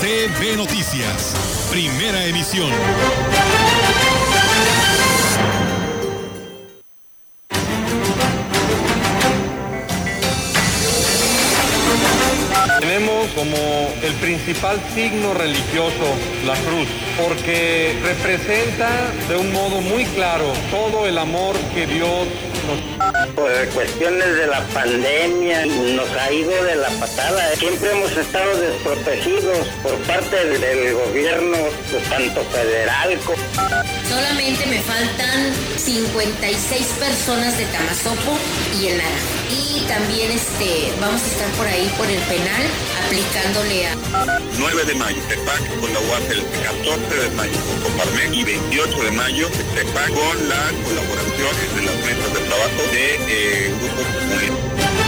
CB Noticias, primera emisión. Tenemos como el principal signo religioso la cruz, porque representa de un modo muy claro todo el amor que Dios nos... Por cuestiones de la pandemia nos ha ido de la patada. Siempre hemos estado desprotegidos por parte del gobierno, tanto federal como... Solamente me faltan 56 personas de Tamazopo y el Naranja. Y también este, vamos a estar por ahí por el penal aplicándole a... 9 de mayo, CEPAC con la UAP el 14 de mayo con Coparmex y 28 de mayo CEPAC con la colaboración de las mesas de trabajo de eh, grupos comunes.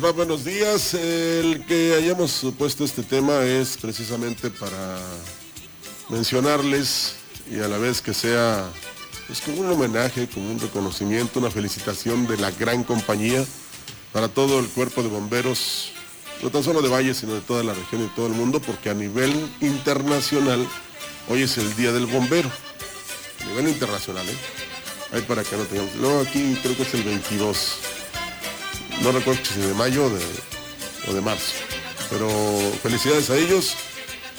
Buenos días. El que hayamos puesto este tema es precisamente para mencionarles y a la vez que sea pues, como un homenaje, como un reconocimiento, una felicitación de la gran compañía para todo el cuerpo de bomberos, no tan solo de Valle, sino de toda la región y todo el mundo, porque a nivel internacional hoy es el Día del Bombero. A nivel internacional, ¿eh? Ahí para que no tengamos. Luego aquí creo que es el 22 no recuerdo si de mayo o de, marzo. Pero felicidades a ellos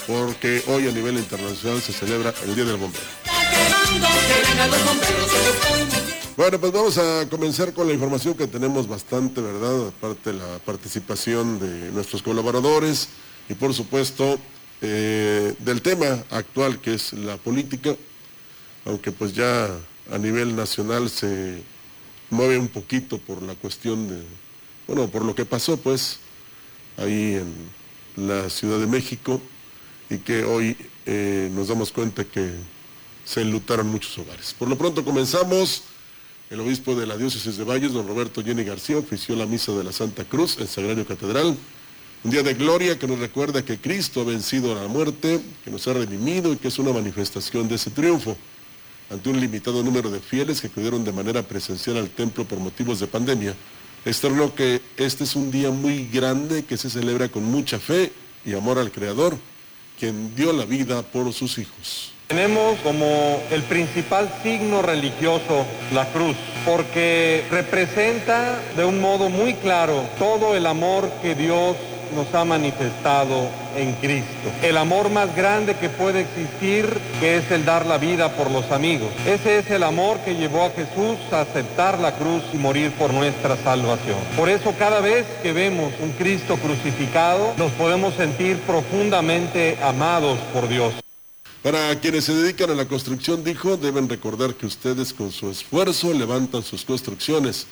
porque hoy a nivel internacional se celebra el Día del Bombero. Bueno, pues vamos a comenzar con la información que tenemos bastante, ¿verdad? Aparte de la participación de nuestros colaboradores y por supuesto eh, del tema actual que es la política, aunque pues ya a nivel nacional se mueve un poquito por la cuestión de, bueno, por lo que pasó pues ahí en la Ciudad de México y que hoy eh, nos damos cuenta que se enlutaron muchos hogares. Por lo pronto comenzamos. El obispo de la diócesis de Valles, don Roberto Jenny García, ofició la misa de la Santa Cruz en Sagrario Catedral. Un día de gloria que nos recuerda que Cristo ha vencido a la muerte, que nos ha redimido y que es una manifestación de ese triunfo. Ante un limitado número de fieles que acudieron de manera presencial al templo por motivos de pandemia, externó que este es un día muy grande que se celebra con mucha fe y amor al Creador, quien dio la vida por sus hijos. Tenemos como el principal signo religioso la cruz, porque representa de un modo muy claro todo el amor que Dios nos ha manifestado en Cristo. El amor más grande que puede existir, que es el dar la vida por los amigos. Ese es el amor que llevó a Jesús a aceptar la cruz y morir por nuestra salvación. Por eso cada vez que vemos un Cristo crucificado, nos podemos sentir profundamente amados por Dios. Para quienes se dedican a la construcción, dijo, deben recordar que ustedes con su esfuerzo levantan sus construcciones.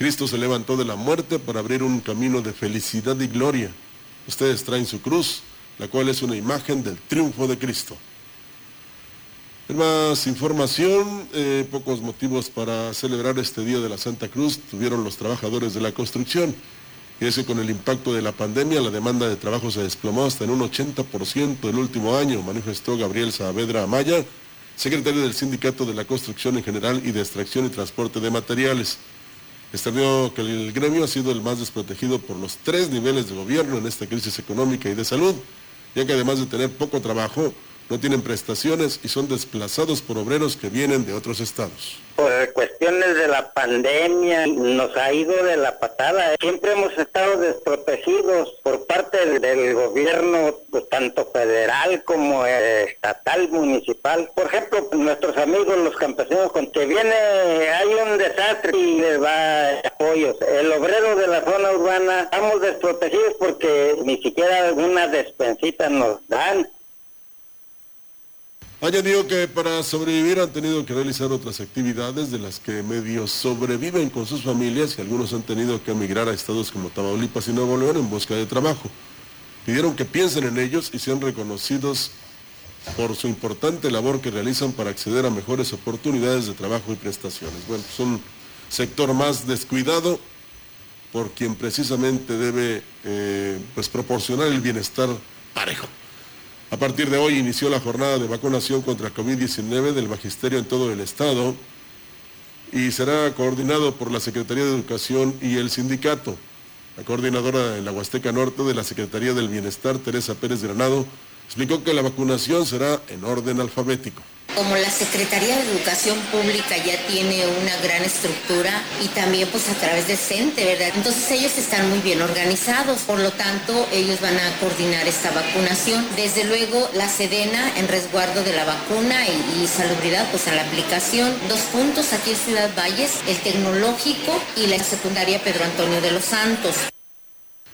Cristo se levantó de la muerte para abrir un camino de felicidad y gloria. Ustedes traen su cruz, la cual es una imagen del triunfo de Cristo. Más información, eh, pocos motivos para celebrar este Día de la Santa Cruz tuvieron los trabajadores de la construcción. Y es que con el impacto de la pandemia, la demanda de trabajo se desplomó hasta en un 80% el último año, manifestó Gabriel Saavedra Amaya, secretario del Sindicato de la Construcción en General y de Extracción y Transporte de Materiales. Externió que el gremio ha sido el más desprotegido por los tres niveles de gobierno en esta crisis económica y de salud, ya que además de tener poco trabajo, no tienen prestaciones y son desplazados por obreros que vienen de otros estados. Por cuestiones de la pandemia nos ha ido de la patada. Siempre hemos estado desprotegidos por parte del, gobierno, pues, tanto federal como estatal, municipal. Por ejemplo, nuestros amigos los campesinos, con que viene, hay un desastre y les va apoyos. El obrero de la zona urbana, estamos desprotegidos porque ni siquiera alguna despensita nos dan. Añadió que para sobrevivir han tenido que realizar otras actividades de las que medio sobreviven con sus familias y algunos han tenido que emigrar a estados como Tamaulipas y Nuevo León en busca de trabajo. Pidieron que piensen en ellos y sean reconocidos por su importante labor que realizan para acceder a mejores oportunidades de trabajo y prestaciones. Bueno, es un sector más descuidado por quien precisamente debe eh, pues proporcionar el bienestar parejo. A partir de hoy inició la jornada de vacunación contra COVID-19 del Magisterio en todo el Estado y será coordinado por la Secretaría de Educación y el sindicato. La coordinadora de la Huasteca Norte de la Secretaría del Bienestar, Teresa Pérez Granado, explicó que la vacunación será en orden alfabético. Como la Secretaría de Educación Pública ya tiene una gran estructura y también pues a través de CENTE, ¿verdad? Entonces ellos están muy bien organizados, por lo tanto ellos van a coordinar esta vacunación. Desde luego la Sedena en resguardo de la vacuna y, salubridad pues a la aplicación. Dos puntos aquí en Ciudad Valles, el tecnológico y la secundaria Pedro Antonio de los Santos.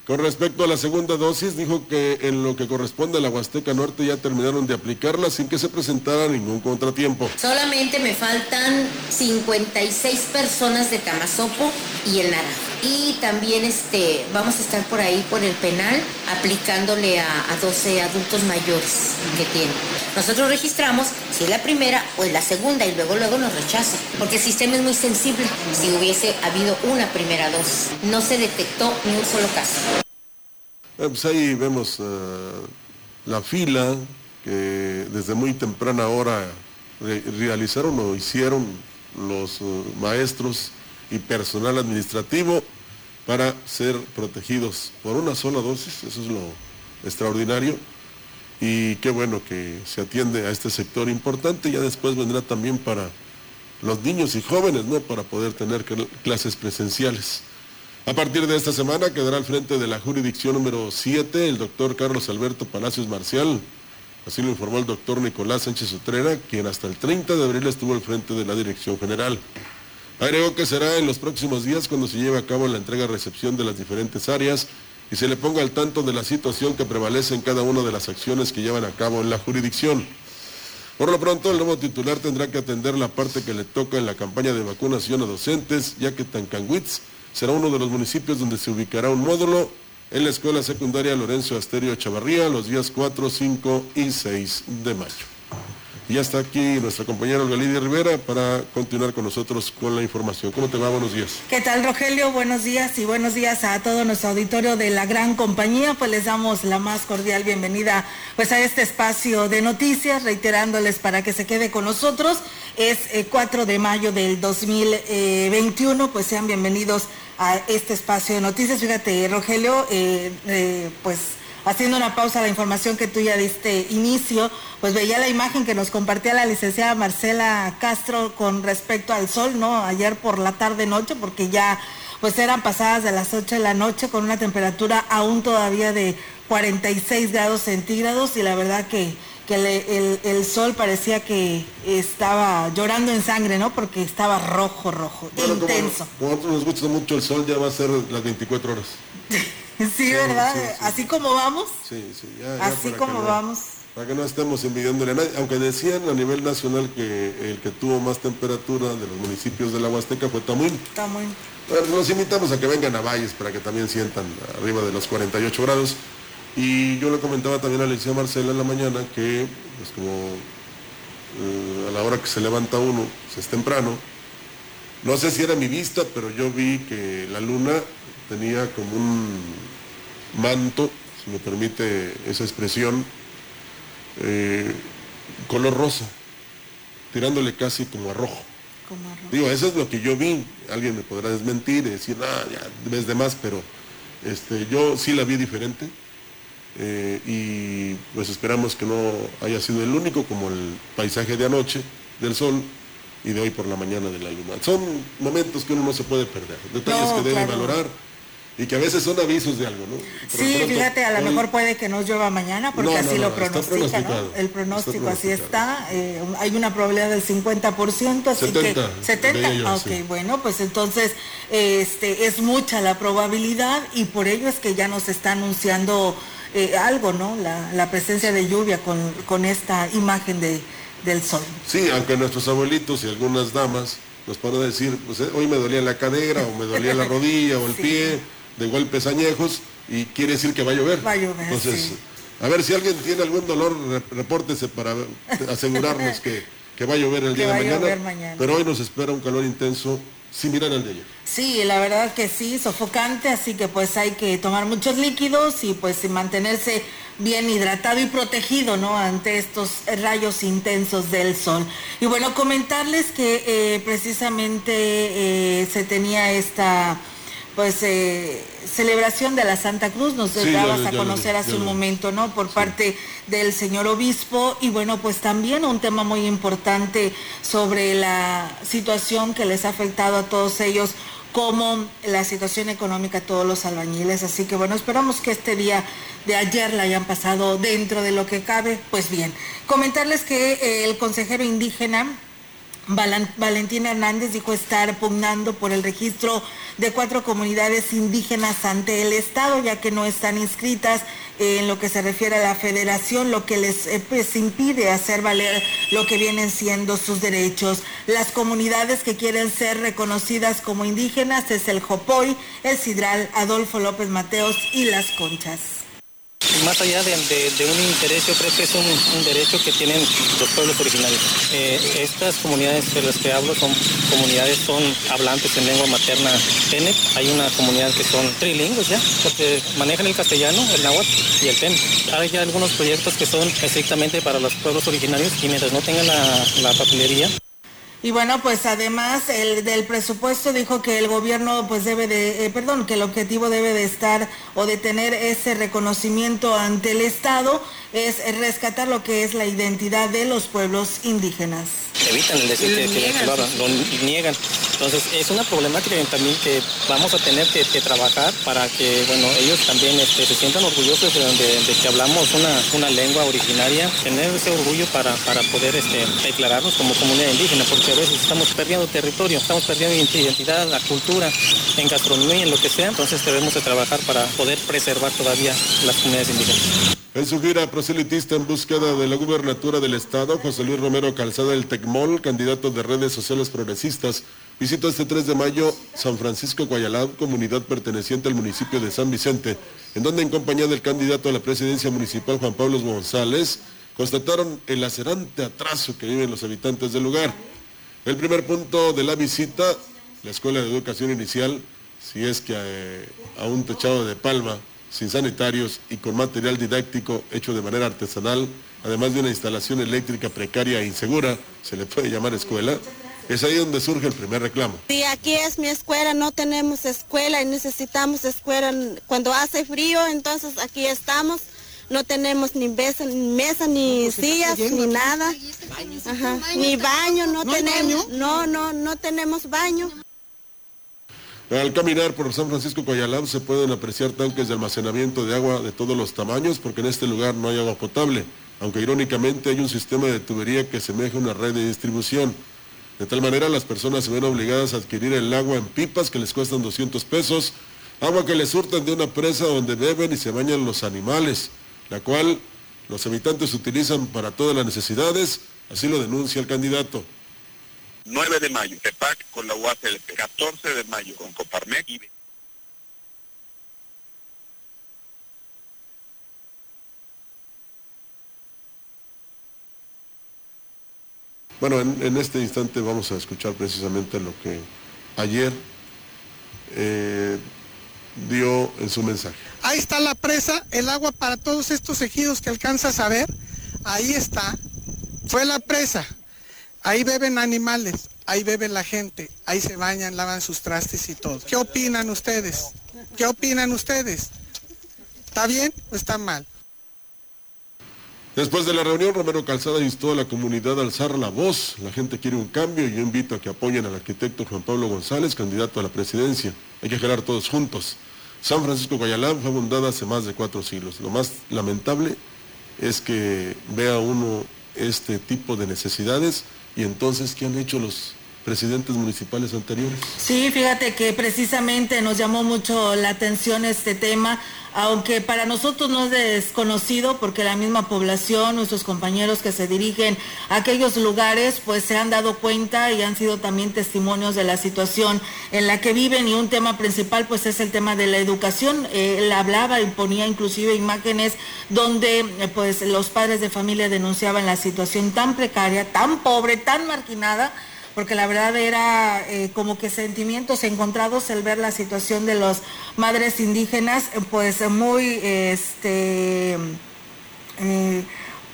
Con respecto a la segunda dosis, dijo que en lo que corresponde a la Huasteca Norte ya terminaron de aplicarla sin que se presentara ningún contratiempo. Solamente me faltan 56 personas de Tamazopo y el Naranjo. Y también este, vamos a estar por ahí por el penal aplicándole a, a 12 adultos mayores que tienen. Nosotros registramos si es la primera o es la segunda y luego luego nos rechaza, porque el sistema es muy sensible. Si hubiese habido una primera dosis, no se detectó ni un solo caso. Eh, pues ahí vemos eh, la fila que desde muy temprana hora re- realizaron o hicieron los eh, maestros y personal administrativo para ser protegidos por una sola dosis, eso es lo extraordinario. Y qué bueno que se atiende a este sector importante, ya después vendrá también para los niños y jóvenes, ¿no? Para poder tener cl- clases presenciales. A partir de esta semana quedará al frente de la jurisdicción número 7 el doctor Carlos Alberto Palacios Marcial. Así lo informó el doctor Nicolás Sánchez Utrera, quien hasta el 30 de abril estuvo al frente de la dirección general. Agregó que será en los próximos días cuando se lleve a cabo la entrega-recepción de las diferentes áreas y se le ponga al tanto de la situación que prevalece en cada una de las acciones que llevan a cabo en la jurisdicción. Por lo pronto, el nuevo titular tendrá que atender la parte que le toca en la campaña de vacunación a docentes, ya que Tancanwitz será uno de los municipios donde se ubicará un módulo en la escuela secundaria Lorenzo Asterio Chavarría los días 4, 5 y 6 de mayo. Y ya está aquí nuestra compañera Olga Lidia Rivera para continuar con nosotros con la información. ¿Cómo te va? Buenos días. ¿Qué tal, Rogelio? Buenos días y buenos días a todo nuestro auditorio de la gran compañía. Pues les damos la más cordial bienvenida pues a este espacio de noticias, reiterándoles para que se quede con nosotros. Es eh, 4 de mayo del 2021, pues sean bienvenidos a este espacio de noticias. Fíjate, Rogelio, eh, eh, pues haciendo una pausa a la información que tú ya diste inicio, pues veía la imagen que nos compartía la licenciada Marcela Castro con respecto al sol, ¿no? Ayer por la tarde noche, porque ya pues eran pasadas de las 8 de la noche con una temperatura aún todavía de 46 grados centígrados y la verdad que, que le- el, el sol parecía que estaba llorando en sangre, ¿no? Porque estaba rojo, rojo, Bueno, como- intenso. Como, a nosotros nos gusta mucho el sol, ya va a ser las 24 horas. Sí, ¿verdad? sí, sí. Así como vamos, Sí, sí, ya, ya así como no- vamos. Para que no estemos envidiándole a nadie, aunque decían a nivel nacional que el que tuvo más temperatura de los municipios de la Huasteca fue Tamuín. Muy... Bueno, los invitamos a que vengan a Valles para que también sientan arriba de los 48 grados. Y yo le comentaba también a la licenciada Marcela en la mañana que, pues como eh, a la hora que se levanta uno, pues es temprano, no sé si era mi vista, pero yo vi que la luna tenía como un manto, si me permite esa expresión, eh, color rosa, tirándole casi como a rojo. Como arroz. Digo, eso es lo que yo vi. Alguien me podrá desmentir y decir, ah, ya ves de más, pero este, yo sí la vi diferente. eh, y pues esperamos que no haya sido el único, como el paisaje de anoche del sol, y de hoy por la mañana de la luna. Son momentos que uno no se puede perder, detalles que debe valorar y que a veces son avisos de algo, ¿no? sí, fíjate, a lo mejor puede que no llueva mañana porque así lo pronostica, ¿no? El pronóstico así está, eh, hay una probabilidad del 50%, así 70, que 70, ok, bueno, pues entonces este es mucha la probabilidad y por ello es que ya nos está anunciando eh, algo, ¿no? La, presencia de lluvia con, con esta imagen de, del sol. Sí, aunque nuestros abuelitos y algunas damas nos pueden decir, pues eh, hoy me dolía la cadera o me dolía la rodilla o el pie de golpes añejos y quiere decir que va a llover. Va a llover. Entonces, a ver si alguien tiene algún dolor, repórtese para asegurarnos que, va a llover el día de mañana, Pero hoy nos espera un calor intenso similar al de ayer. Sí, la verdad que sí, sofocante, así que pues hay que tomar muchos líquidos y pues mantenerse bien hidratado y protegido, ¿no? Ante estos rayos intensos del sol. Y bueno, comentarles que eh, precisamente eh, se tenía esta pues eh, celebración de la Santa Cruz, nos dabas a conocer hace un momento, ¿no? Por parte del señor obispo y bueno, pues también un tema muy importante sobre la situación que les ha afectado a todos ellos como la situación económica a todos los albañiles. Así que bueno, esperamos que este día de ayer la hayan pasado dentro de lo que cabe. Pues bien, comentarles que eh, el consejero indígena Valentín Hernández dijo estar pugnando por el registro de cuatro comunidades indígenas ante el Estado, ya que no están inscritas en lo que se refiere a la federación, lo que les eh, pues, impide hacer valer lo que vienen siendo sus derechos. Las comunidades que quieren ser reconocidas como indígenas es el Jopoy, el Sidral, Adolfo López Mateos y Las Conchas más allá de, un interés, yo creo que es un, derecho que tienen los pueblos originarios. Eh, estas comunidades de las que hablo son comunidades, son hablantes en lengua materna Tenec. Hay una comunidad que son trilingües ya, porque manejan el castellano, el náhuatl y el Tenec. Hay ya algunos proyectos que son estrictamente para los pueblos originarios y mientras no tengan la, la papelería, y bueno, pues además el del presupuesto dijo que el gobierno pues debe de, eh, perdón, que el objetivo debe de estar o de tener ese reconocimiento ante el Estado es rescatar lo que es la identidad de los pueblos indígenas. Evitan el decir que, lo, lo, niegan. Entonces es una problemática también que vamos a tener que, trabajar para que bueno ellos también este, se sientan orgullosos de, que hablamos una, una, lengua originaria, tener ese orgullo para, para poder este, declararnos como comunidad indígena, porque a veces estamos perdiendo territorio, estamos perdiendo identidad, la cultura, en gastronomía, en lo que sea, entonces debemos de trabajar para poder preservar todavía las comunidades indígenas. En su gira proselitista en búsqueda de la gubernatura del Estado, José Luis Romero Calzada del Tecmol, candidato de redes sociales progresistas, visitó este 3 de mayo San Francisco Guayalab, comunidad perteneciente al municipio de San Vicente, en donde en compañía del candidato a la presidencia municipal Juan Pablo González, constataron el lacerante atraso que viven los habitantes del lugar. El primer punto de la visita, la Escuela de Educación Inicial, si es que eh, a un techado de palma sin sanitarios y con material didáctico hecho de manera artesanal, además de una instalación eléctrica precaria e insegura, se le puede llamar escuela, es ahí donde surge el primer reclamo. Sí, aquí es mi escuela, no tenemos escuela y necesitamos escuela. Cuando hace frío, entonces aquí estamos. No tenemos ni mesa, ni, mesa, ni sillas, ni nada. Ni baño, no, tenemos. No, no, no tenemos baño. Al caminar por San Francisco Coyalab se pueden apreciar tanques de almacenamiento de agua de todos los tamaños porque en este lugar no hay agua potable, aunque irónicamente hay un sistema de tubería que semeja una red de distribución. De tal manera las personas se ven obligadas a adquirir el agua en pipas que les cuestan 200 pesos, agua que les surtan de una presa donde beben y se bañan los animales, la cual los habitantes utilizan para todas las necesidades, así lo denuncia el candidato. 9 de mayo, CEPAC con la UACLP, 14 de mayo con Coparmex y Bueno, en, este instante vamos a escuchar precisamente lo que ayer eh, dio en su mensaje. Ahí está la presa, el agua para todos estos ejidos que alcanzas a ver, ahí está, fue la presa. Ahí beben animales, ahí bebe la gente, ahí se bañan, lavan sus trastes y todo. ¿Qué opinan ustedes? ¿Qué opinan ustedes? ¿Está bien o está mal? Después de la reunión, Romero Calzada instó a la comunidad a alzar la voz. La gente quiere un cambio y yo invito a que apoyen al arquitecto Juan Pablo González, candidato a la presidencia. Hay que jalar todos juntos. San Francisco Guayalán fue fundada hace más de cuatro siglos. Lo más lamentable es que vea uno este tipo de necesidades y entonces, ¿qué han hecho los presidentes municipales anteriores. Sí, fíjate que precisamente nos llamó mucho la atención este tema, aunque para nosotros no es desconocido porque la misma población, nuestros compañeros que se dirigen a aquellos lugares, pues se han dado cuenta y han sido también testimonios de la situación en la que viven y un tema principal pues es el tema de la educación. él hablaba y ponía inclusive imágenes donde pues los padres de familia denunciaban la situación tan precaria, tan pobre, tan marginada porque la verdad era eh, como que sentimientos encontrados el ver la situación de las madres indígenas, pues muy, este, eh,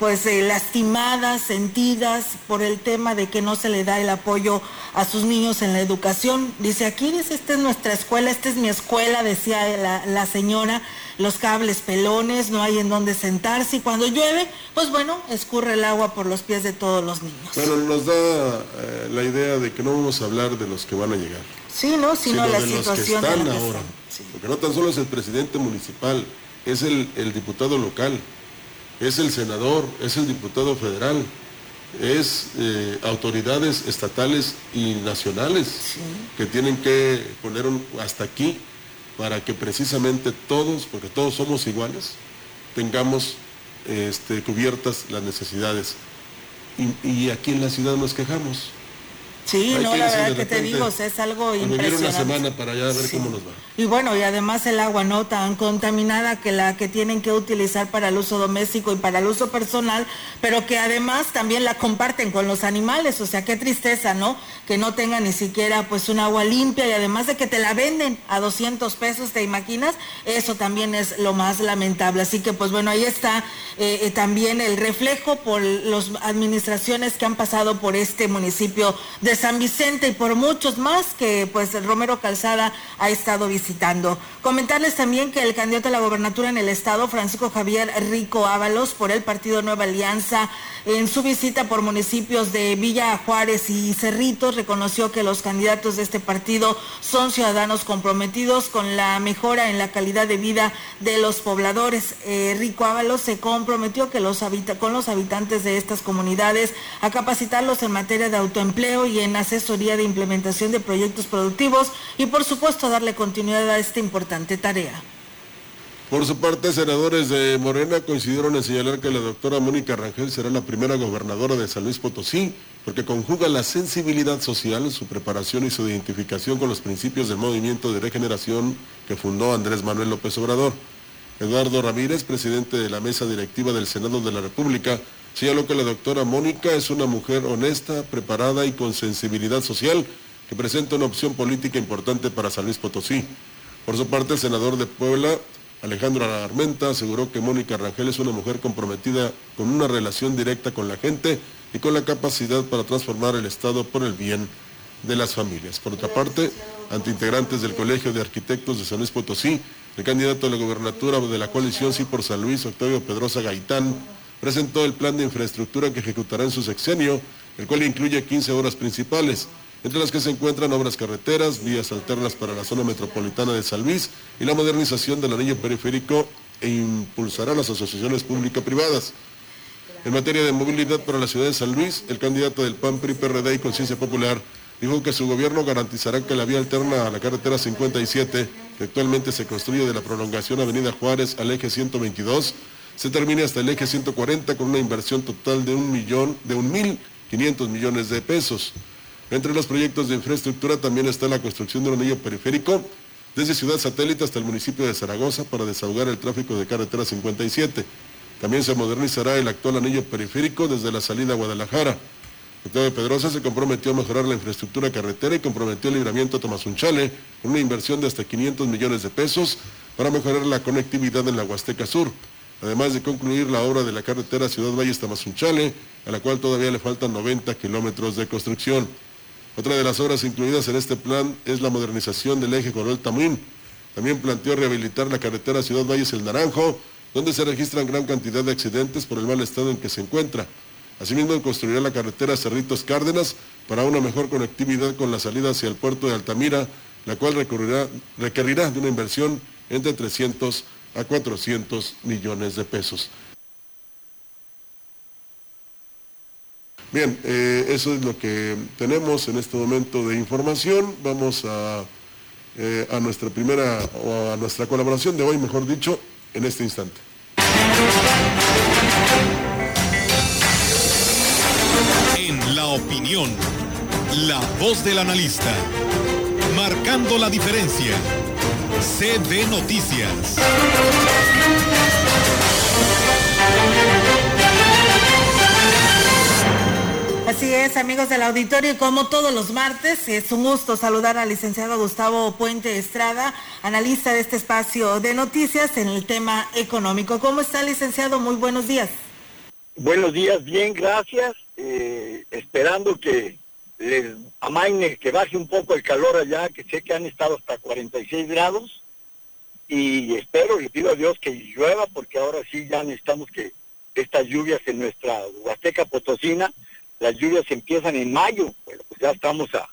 pues eh, lastimadas, sentidas por el tema de que no se le da el apoyo a sus niños en la educación. Dice, aquí dice, esta es nuestra escuela, esta es mi escuela, decía la, la señora los cables pelones, no hay en dónde sentarse y cuando llueve, pues bueno, escurre el agua por los pies de todos los niños. Bueno, nos da eh, la idea de que no vamos a hablar de los que van a llegar. Sí, no, sino, la situación que están ahora. Porque no tan solo es el presidente municipal, es el, diputado local, es el senador, es el diputado federal, es eh, autoridades estatales y nacionales que tienen que poner hasta aquí para que precisamente todos, porque todos somos iguales, tengamos este, cubiertas las necesidades. Y, aquí en la ciudad nos quejamos. Sí, no, la verdad que te digo, es algo impresionante. una semana para allá a ver cómo nos va. Y bueno, y además el agua no tan contaminada que la que tienen que utilizar para el uso doméstico y para el uso personal, pero que además también la comparten con los animales, o sea, qué tristeza, ¿no? Que no tengan ni siquiera pues un agua limpia y además de que te la venden a 200 pesos, ¿te imaginas? Eso también es lo más lamentable. Así que pues bueno, ahí está eh, eh, también el reflejo por las administraciones que han pasado por este municipio de San Vicente y por muchos más que pues Romero Calzada ha estado visitando. Comentarles también que el candidato a la gobernatura en el estado, Francisco Javier Rico Ábalos, por el partido Nueva Alianza, en su visita por municipios de Villa Juárez y Cerritos, reconoció que los candidatos de este partido son ciudadanos comprometidos con la mejora en la calidad de vida de los pobladores. Eh, Rico Ábalos se comprometió que los con los habitantes de estas comunidades a capacitarlos en materia de autoempleo y en asesoría de implementación de proyectos productivos y por supuesto darle continuidad a esta importante tarea. Por su parte, senadores de Morena coincidieron en señalar que la doctora Mónica Rangel será la primera gobernadora de San Luis Potosí, porque conjuga la sensibilidad social, su preparación y su identificación con los principios del movimiento de regeneración que fundó Andrés Manuel López Obrador. Eduardo Ramírez, presidente de la mesa directiva del Senado de la República, señaló que la doctora Mónica es una mujer honesta, preparada y con sensibilidad social que presenta una opción política importante para San Luis Potosí. Por su parte, el senador de Puebla, Alejandro Armenta, aseguró que Mónica Rangel es una mujer comprometida con una relación directa con la gente y con la capacidad para transformar el Estado por el bien de las familias. Por otra parte, ante integrantes del Colegio de Arquitectos de San Luis Potosí, el candidato a la gobernatura de la coalición Sí por San Luis, Octavio Pedrosa Gaitán, presentó el plan de infraestructura que ejecutará en su sexenio, el cual incluye 15 obras principales, entre las que se encuentran obras carreteras, vías alternas para la zona metropolitana de San Luis y la modernización del anillo periférico e impulsará las asociaciones público-privadas. En materia de movilidad para la ciudad de San Luis, el candidato del PAN, PRI, PRD y Conciencia Popular dijo que su gobierno garantizará que la vía alterna a la carretera 57, que actualmente se construye de la prolongación Avenida Juárez al eje 122, se termine hasta el eje 140 con una inversión total de un millón, de un mil millones de pesos. Entre los proyectos de infraestructura también está la construcción de un anillo periférico desde Ciudad Satélite hasta el municipio de Zaragoza para desahogar el tráfico de carretera 57. También se modernizará el actual anillo periférico desde la salida a Guadalajara. Octavio Pedrosa se comprometió a mejorar la infraestructura carretera y comprometió el libramiento a Tomazunchale con una inversión de hasta 500 millones de pesos para mejorar la conectividad en la Huasteca Sur, además de concluir la obra de la carretera Ciudad Valles Tamazunchale, a la cual todavía le faltan 90 kilómetros de construcción. Otra de las obras incluidas en este plan es la modernización del eje Coronel Tamuín. También planteó rehabilitar la carretera Ciudad Valles El Naranjo donde se registran gran cantidad de accidentes por el mal estado en que se encuentra. Asimismo, construirá la carretera Cerritos Cárdenas para una mejor conectividad con la salida hacia el puerto de Altamira, la cual requerirá, de una inversión entre 300 a 400 millones de pesos. Bien, eh, eso es lo que tenemos en este momento de información. Vamos a, eh, a nuestra primera, o a nuestra colaboración de hoy, mejor dicho, en este instante. En la opinión, la voz del analista, marcando la diferencia. CB Noticias. Así es, amigos del auditorio, como todos los martes, es un gusto saludar al licenciado Gustavo Puente Estrada, analista de este espacio de noticias en el tema económico. ¿Cómo está, licenciado? Muy buenos días. Buenos días, bien, gracias. Eh, esperando que les amaine, que baje un poco el calor allá, que sé que han estado hasta 46 grados. Y espero, le pido a Dios que llueva, porque ahora sí ya necesitamos que estas lluvias en nuestra Huasteca Potosina las lluvias empiezan en mayo, bueno, pues ya estamos a,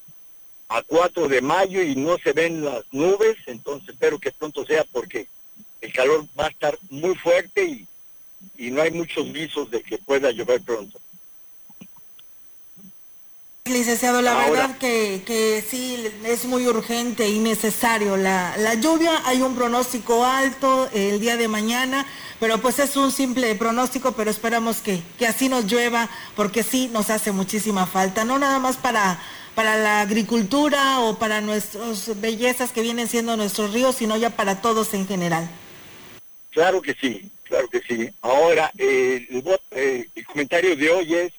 a 4 de mayo y no se ven las nubes, entonces espero que pronto sea porque el calor va a estar muy fuerte y, y no hay muchos visos de que pueda llover pronto. Licenciado, la verdad que, que, sí es muy urgente y necesario la, la lluvia. Hay un pronóstico alto el día de mañana, pero pues es un simple pronóstico, pero esperamos que, que así nos llueva, porque sí nos hace muchísima falta, no nada más para, para la agricultura o para nuestras bellezas que vienen siendo nuestros ríos, sino ya para todos en general. Claro que sí, claro que sí. Ahora, eh, el, eh, el comentario de hoy es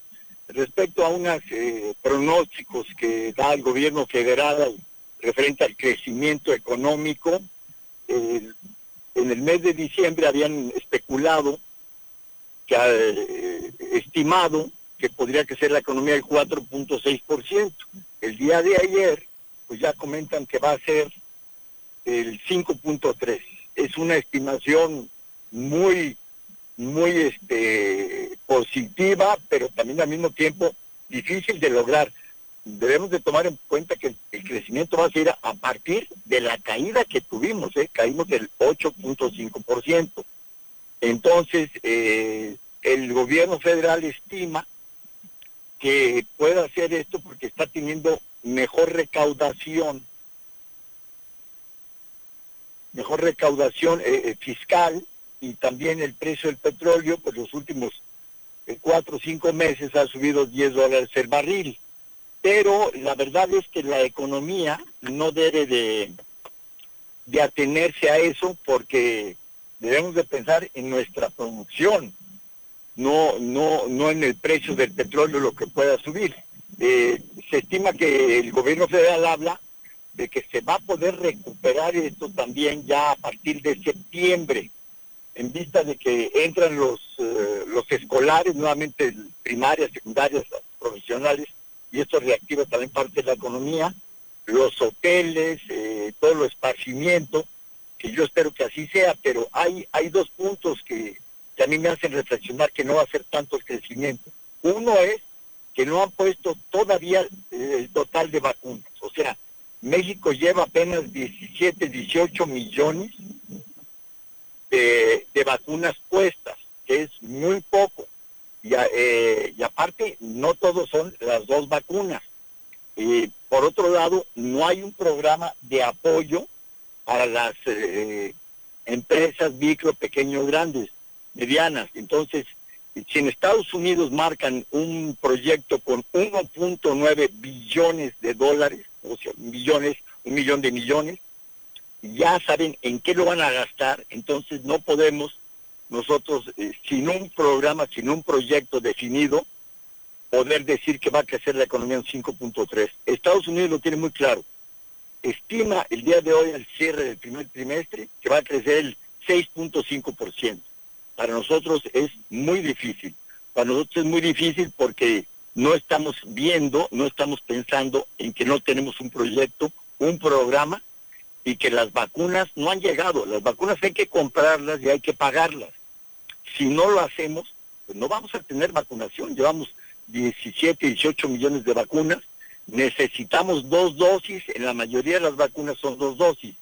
respecto a unos eh, pronósticos que da el gobierno federal referente al crecimiento económico. En el mes de diciembre habían especulado, que eh, estimado que podría crecer la economía del 4.6%. El día de ayer, pues ya comentan que va a ser el 5.3. Es una estimación muy muy este, positiva, pero también al mismo tiempo difícil de lograr. Debemos de tomar en cuenta que el crecimiento va a ser a partir de la caída que tuvimos, ¿eh? caímos del 8.5%. Entonces, eh, el gobierno federal estima que puede hacer esto porque está teniendo mejor recaudación, mejor recaudación eh fiscal, y también el precio del petróleo, pues los últimos eh, cuatro o cinco meses ha subido 10 dólares el barril. Pero la verdad es que la economía no debe de, de atenerse a eso porque debemos de pensar en nuestra producción, no, no, no en el precio del petróleo lo que pueda subir. Eh, se estima que el gobierno federal habla de que se va a poder recuperar esto también ya a partir de septiembre en vista de que entran los, eh, los escolares, nuevamente primarias, secundarias, profesionales, y esto reactiva también parte de la economía, los hoteles, eh, todo lo esparcimiento, que yo espero que así sea, pero hay, hay dos puntos que, a mí me hacen reflexionar que no va a ser tanto crecimiento. Uno es que no han puesto todavía eh, el total de vacunas, o sea, México lleva apenas 17, 18 millones de, vacunas puestas, que es muy poco. Y, eh, y aparte, no todos son las dos vacunas. Y por otro lado, no hay un programa de apoyo para las eh, empresas micro, pequeños, grandes, medianas. Entonces, si en Estados Unidos marcan un proyecto con 1.9 billones de dólares, o sea, millones, un millón de millones, ya saben en qué lo van a gastar, entonces no podemos nosotros, eh, sin un programa, sin un proyecto definido, poder decir que va a crecer la economía en 5.3. Estados Unidos lo tiene muy claro. Estima el día de hoy, al cierre del primer trimestre, que va a crecer el 6.5%. Para nosotros es muy difícil. Para nosotros es muy difícil porque no estamos viendo, no estamos pensando en que no tenemos un proyecto, un programa y que las vacunas no han llegado. Las vacunas hay que comprarlas y hay que pagarlas. Si no lo hacemos, pues no vamos a tener vacunación. Llevamos 17, 18 millones de vacunas. Necesitamos dos dosis. En la mayoría de las vacunas son dos dosis.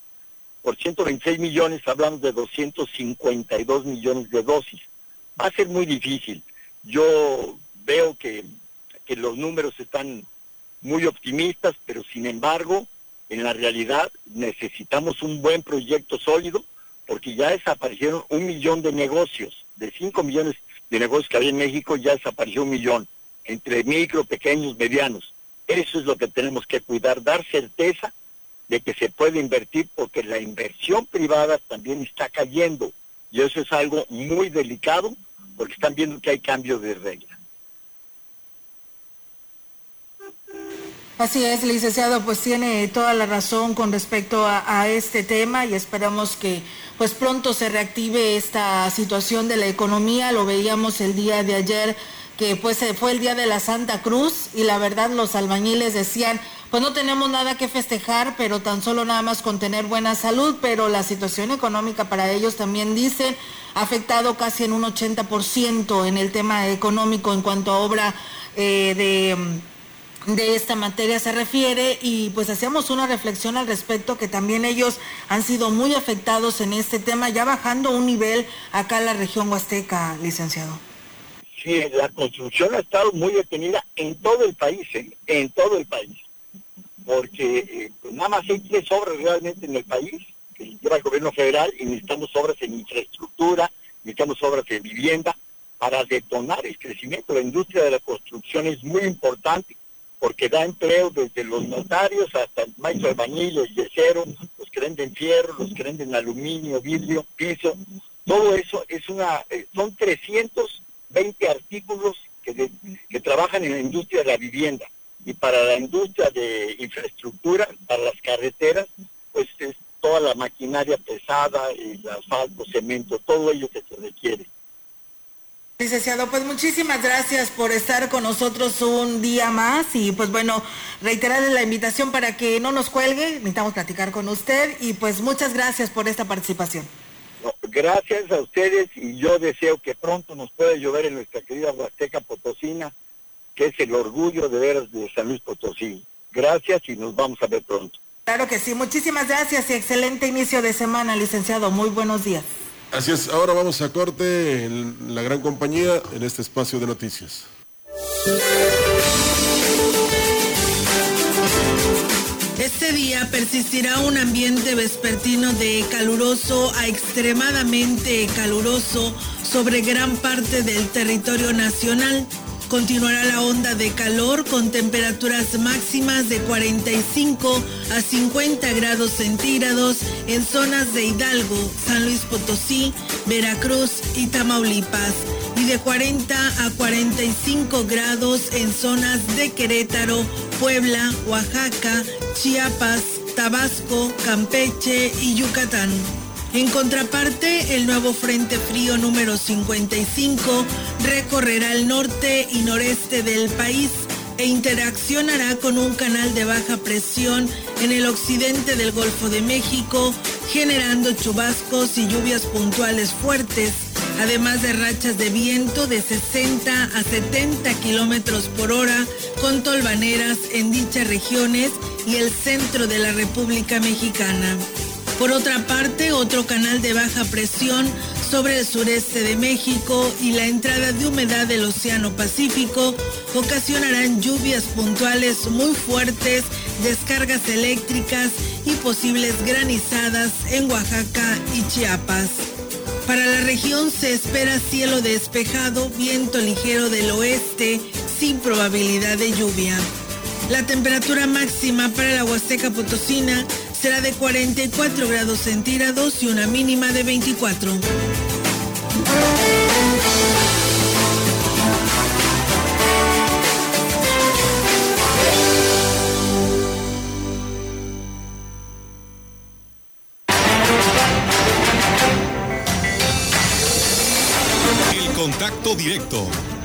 Por 126 millones hablamos de 252 millones de dosis. Va a ser muy difícil. Yo veo que, que los números están muy optimistas, pero sin embargo, en la realidad necesitamos un buen proyecto sólido porque ya desaparecieron un millón de negocios, de cinco millones de negocios que había en México, ya desapareció un millón, entre micro, pequeños, medianos. Eso es lo que tenemos que cuidar, dar certeza de que se puede invertir porque la inversión privada también está cayendo y eso es algo muy delicado porque están viendo que hay cambio de regla. Así es, licenciado, pues tiene toda la razón con respecto a, este tema y esperamos que pues pronto se reactive esta situación de la economía. Lo veíamos el día de ayer que pues fue el día de la Santa Cruz y la verdad los albañiles decían, pues no tenemos nada que festejar, pero tan solo nada más con tener buena salud, pero la situación económica para ellos también dicen ha afectado casi en un 80% en el tema económico en cuanto a obra eh, de de esta materia se refiere y pues hacíamos una reflexión al respecto que también ellos han sido muy afectados en este tema, ya bajando un nivel acá en la región huasteca, licenciado. Sí, la construcción ha estado muy detenida en todo el país, ¿eh? en todo el país, porque eh, pues nada más hay tres obras realmente en el país que lleva el gobierno federal y necesitamos obras en infraestructura, necesitamos obras en vivienda para detonar el crecimiento. La industria de la construcción es muy importante porque da empleo desde los notarios hasta el maestro albañil, el yesero, los que venden fierro, los que venden aluminio, vidrio, piso, todo eso es una, eh, son 320 artículos que, que trabajan en la industria de la vivienda y para la industria de infraestructura, para las carreteras, pues es toda la maquinaria pesada, el asfalto, cemento, todo ello que se requiere. Licenciado, pues muchísimas gracias por estar con nosotros un día más y pues bueno, reiterarle la invitación para que no nos cuelgue, necesitamos platicar con usted y pues muchas gracias por esta participación. gracias a ustedes y yo deseo que pronto nos pueda llover en nuestra querida Huasteca Potosina, que es el orgullo de veras de San Luis Potosí. Gracias y nos vamos a ver pronto. Claro que sí, muchísimas gracias y excelente inicio de semana, licenciado. Muy buenos días. Así es, ahora vamos a corte en la gran compañía en este espacio de noticias. Este día persistirá un ambiente vespertino de caluroso a extremadamente caluroso sobre gran parte del territorio nacional. Continuará la onda de calor con temperaturas máximas de 45 a 50 grados centígrados en zonas de Hidalgo, San Luis Potosí, Veracruz y Tamaulipas y de 40 a 45 grados en zonas de Querétaro, Puebla, Oaxaca, Chiapas, Tabasco, Campeche y Yucatán. En contraparte, el nuevo Frente Frío número 55 recorrerá el norte y noreste del país e interaccionará con un canal de baja presión en el occidente del Golfo de México, generando chubascos y lluvias puntuales fuertes, además de rachas de viento de 60 a 70 kilómetros por hora con tolvaneras en dichas regiones y el centro de la República Mexicana. Por otra parte, otro canal de baja presión sobre el sureste de México y la entrada de humedad del Océano Pacífico ocasionarán lluvias puntuales muy fuertes, descargas eléctricas y posibles granizadas en Oaxaca y Chiapas. Para la región se espera cielo despejado, viento ligero del oeste, sin probabilidad de lluvia. La temperatura máxima para la Huasteca Potosina será de 44 grados centígrados y una mínima de 24. El contacto directo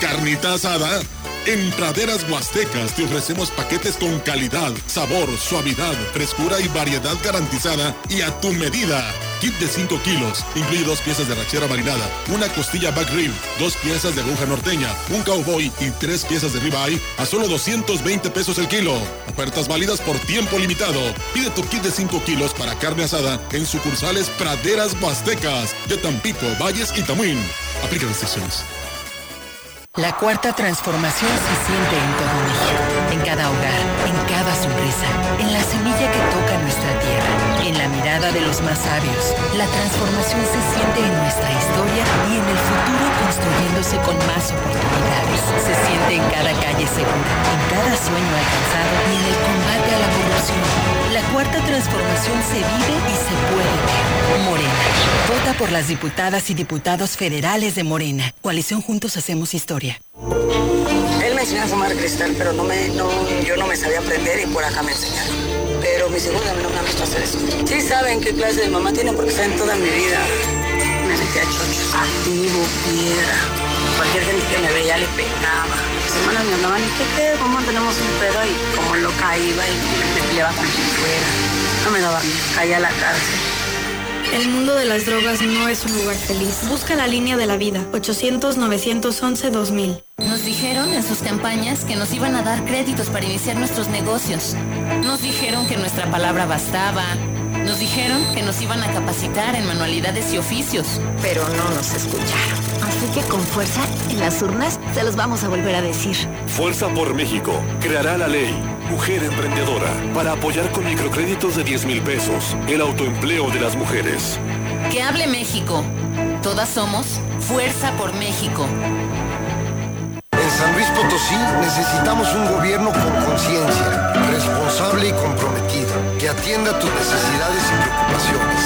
Carnita asada en Praderas Huastecas te ofrecemos paquetes con calidad, sabor, suavidad, frescura y variedad garantizada y a tu medida. Kit de 5 kilos, incluye dos piezas de rachera marinada, una costilla back rib, dos piezas de aguja norteña, un cowboy y tres piezas de ribeye a solo 220 pesos el kilo. Ofertas válidas por tiempo limitado. Pide tu kit de 5 kilos para carne asada en sucursales Praderas Huastecas de Tampico, Valles y Tamuín. Aplica restricciones. La cuarta transformación se siente en todo México, en cada hogar, en cada sonrisa, en la semilla que toca nuestra tierra, la mirada de los más sabios. La transformación se siente en nuestra historia y en el futuro construyéndose con más oportunidades. Se siente en cada calle segura, en cada sueño alcanzado y en el combate a la corrupción. La cuarta transformación se vive y se puede. Morena. Vota por las diputadas y diputados federales de Morena. Coalición Juntos Hacemos Historia. Él me enseñó a fumar cristal, pero no me, no, yo no me sabía aprender y por acá me enseñaron. Pero a no me han visto hacer eso. Sí saben qué clase de mamá tienen porque saben toda mi vida. Me metía chochos, activo, piedra. Cualquier gente que me veía le pegaba. Mis hermanas me hablaban, ¿y qué pedo? ¿Cómo tenemos un pedo? Y como loca iba y me peleaba con quien fuera. No me daba miedo, caía a la cárcel. El mundo de las drogas no es un lugar feliz. Busca la línea de la vida. 800-911-2000. Nos dijeron en sus campañas que nos iban a dar créditos para iniciar nuestros negocios. Nos dijeron que nuestra palabra bastaba. Nos dijeron que nos iban a capacitar en manualidades y oficios. Pero no nos escucharon. Así que con fuerza, en las urnas, se los vamos a volver a decir. Fuerza por México creará la ley Mujer Emprendedora para apoyar con microcréditos de 10 mil pesos el autoempleo de las mujeres. Que hable México. Todas somos Fuerza por México. En San Luis Potosí necesitamos un gobierno con conciencia, responsable y comprometido, que atienda tus necesidades y preocupaciones.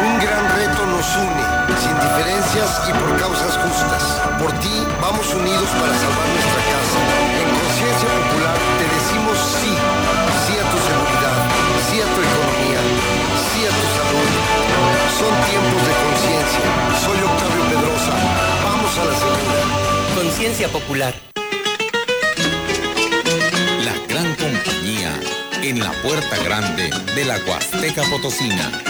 Un gran reto nos une, sin diferencias y por causas justas. Por ti vamos unidos para salvar nuestra casa. En conciencia popular te decimos sí, sí a tu seguridad, sí a tu economía, sí a tu salud. Son tiempos de conciencia. Soy Octavio Pedrosa. Vamos a la segunda. Conciencia popular. La gran compañía en la puerta grande de la Huasteca Potosina.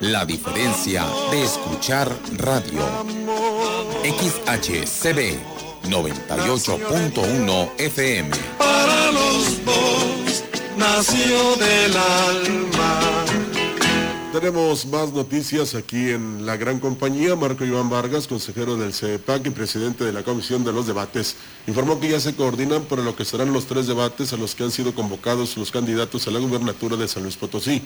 la diferencia de escuchar radio. XHCB 98.1 FM. Para los dos nació del alma. Tenemos más noticias aquí en la gran compañía. Marco Iván Vargas, consejero del CEPAC y presidente de la Comisión de los Debates, informó que ya se coordinan para lo que serán los tres debates a los que han sido convocados los candidatos a la gubernatura de San Luis Potosí.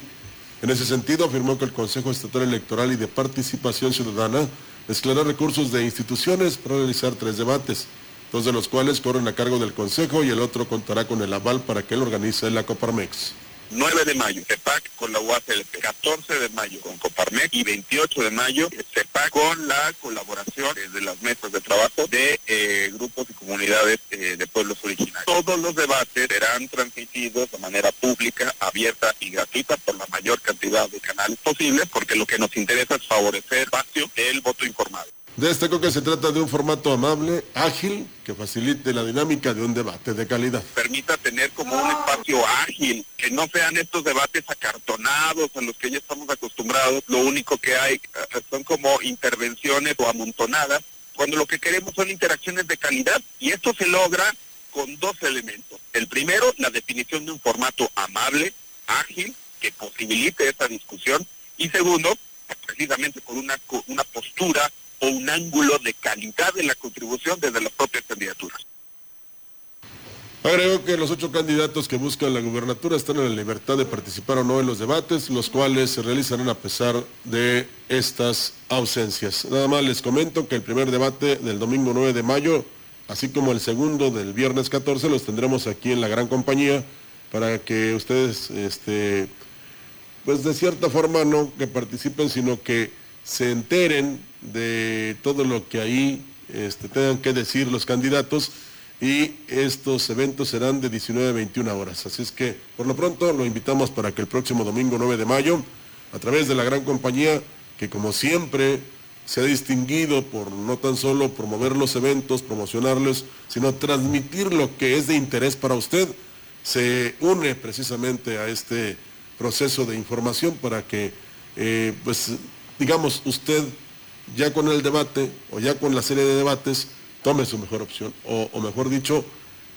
En ese sentido, afirmó que el Consejo Estatal Electoral y de Participación Ciudadana mezclará recursos de instituciones para realizar tres debates, dos de los cuales corren a cargo del Consejo y el otro contará con el aval para que él organice la Coparmex. 9 de mayo, CEPAC con la UASLP, 14 de mayo con Coparmex y 28 de mayo CEPAC con la colaboración eh, de las mesas de trabajo de eh, grupos y comunidades eh, de pueblos originarios. Todos los debates serán transmitidos de manera pública, abierta y gratuita por la mayor cantidad de canales posibles porque lo que nos interesa es favorecer el espacio del voto informado. Destacó que se trata de un formato amable, ágil, que facilite la dinámica de un debate de calidad. permita tener como un espacio ágil, que no sean estos debates acartonados a los que ya estamos acostumbrados, lo único que hay eh, son como intervenciones o amontonadas, cuando lo que queremos son interacciones de calidad y esto se logra con dos elementos. El primero, la definición de un formato amable, ágil, que posibilite esta discusión Y segundo, precisamente por una, una postura o un ángulo de calidad en la contribución desde las propias candidaturas. Agregó que los ocho candidatos que buscan la gubernatura están en la libertad de participar o no en los debates, los cuales se realizarán a pesar de estas ausencias. Nada más les comento que el primer debate del domingo 9 de mayo, así como el segundo del viernes 14, los tendremos aquí en la gran compañía para que ustedes, este, pues de cierta forma no que participen, sino que se enteren de todo lo que ahí este, tengan que decir los candidatos y estos eventos serán de 19 a 21 horas. Así es que por lo pronto lo invitamos para que el próximo domingo 9 de mayo, a través de la gran compañía, que como siempre se ha distinguido por no tan solo promover los eventos, promocionarlos, sino transmitir lo que es de interés para usted, se une precisamente a este proceso de información para que, eh, pues, digamos, usted ya con el debate o ya con la serie de debates, tome su mejor opción, o, mejor dicho,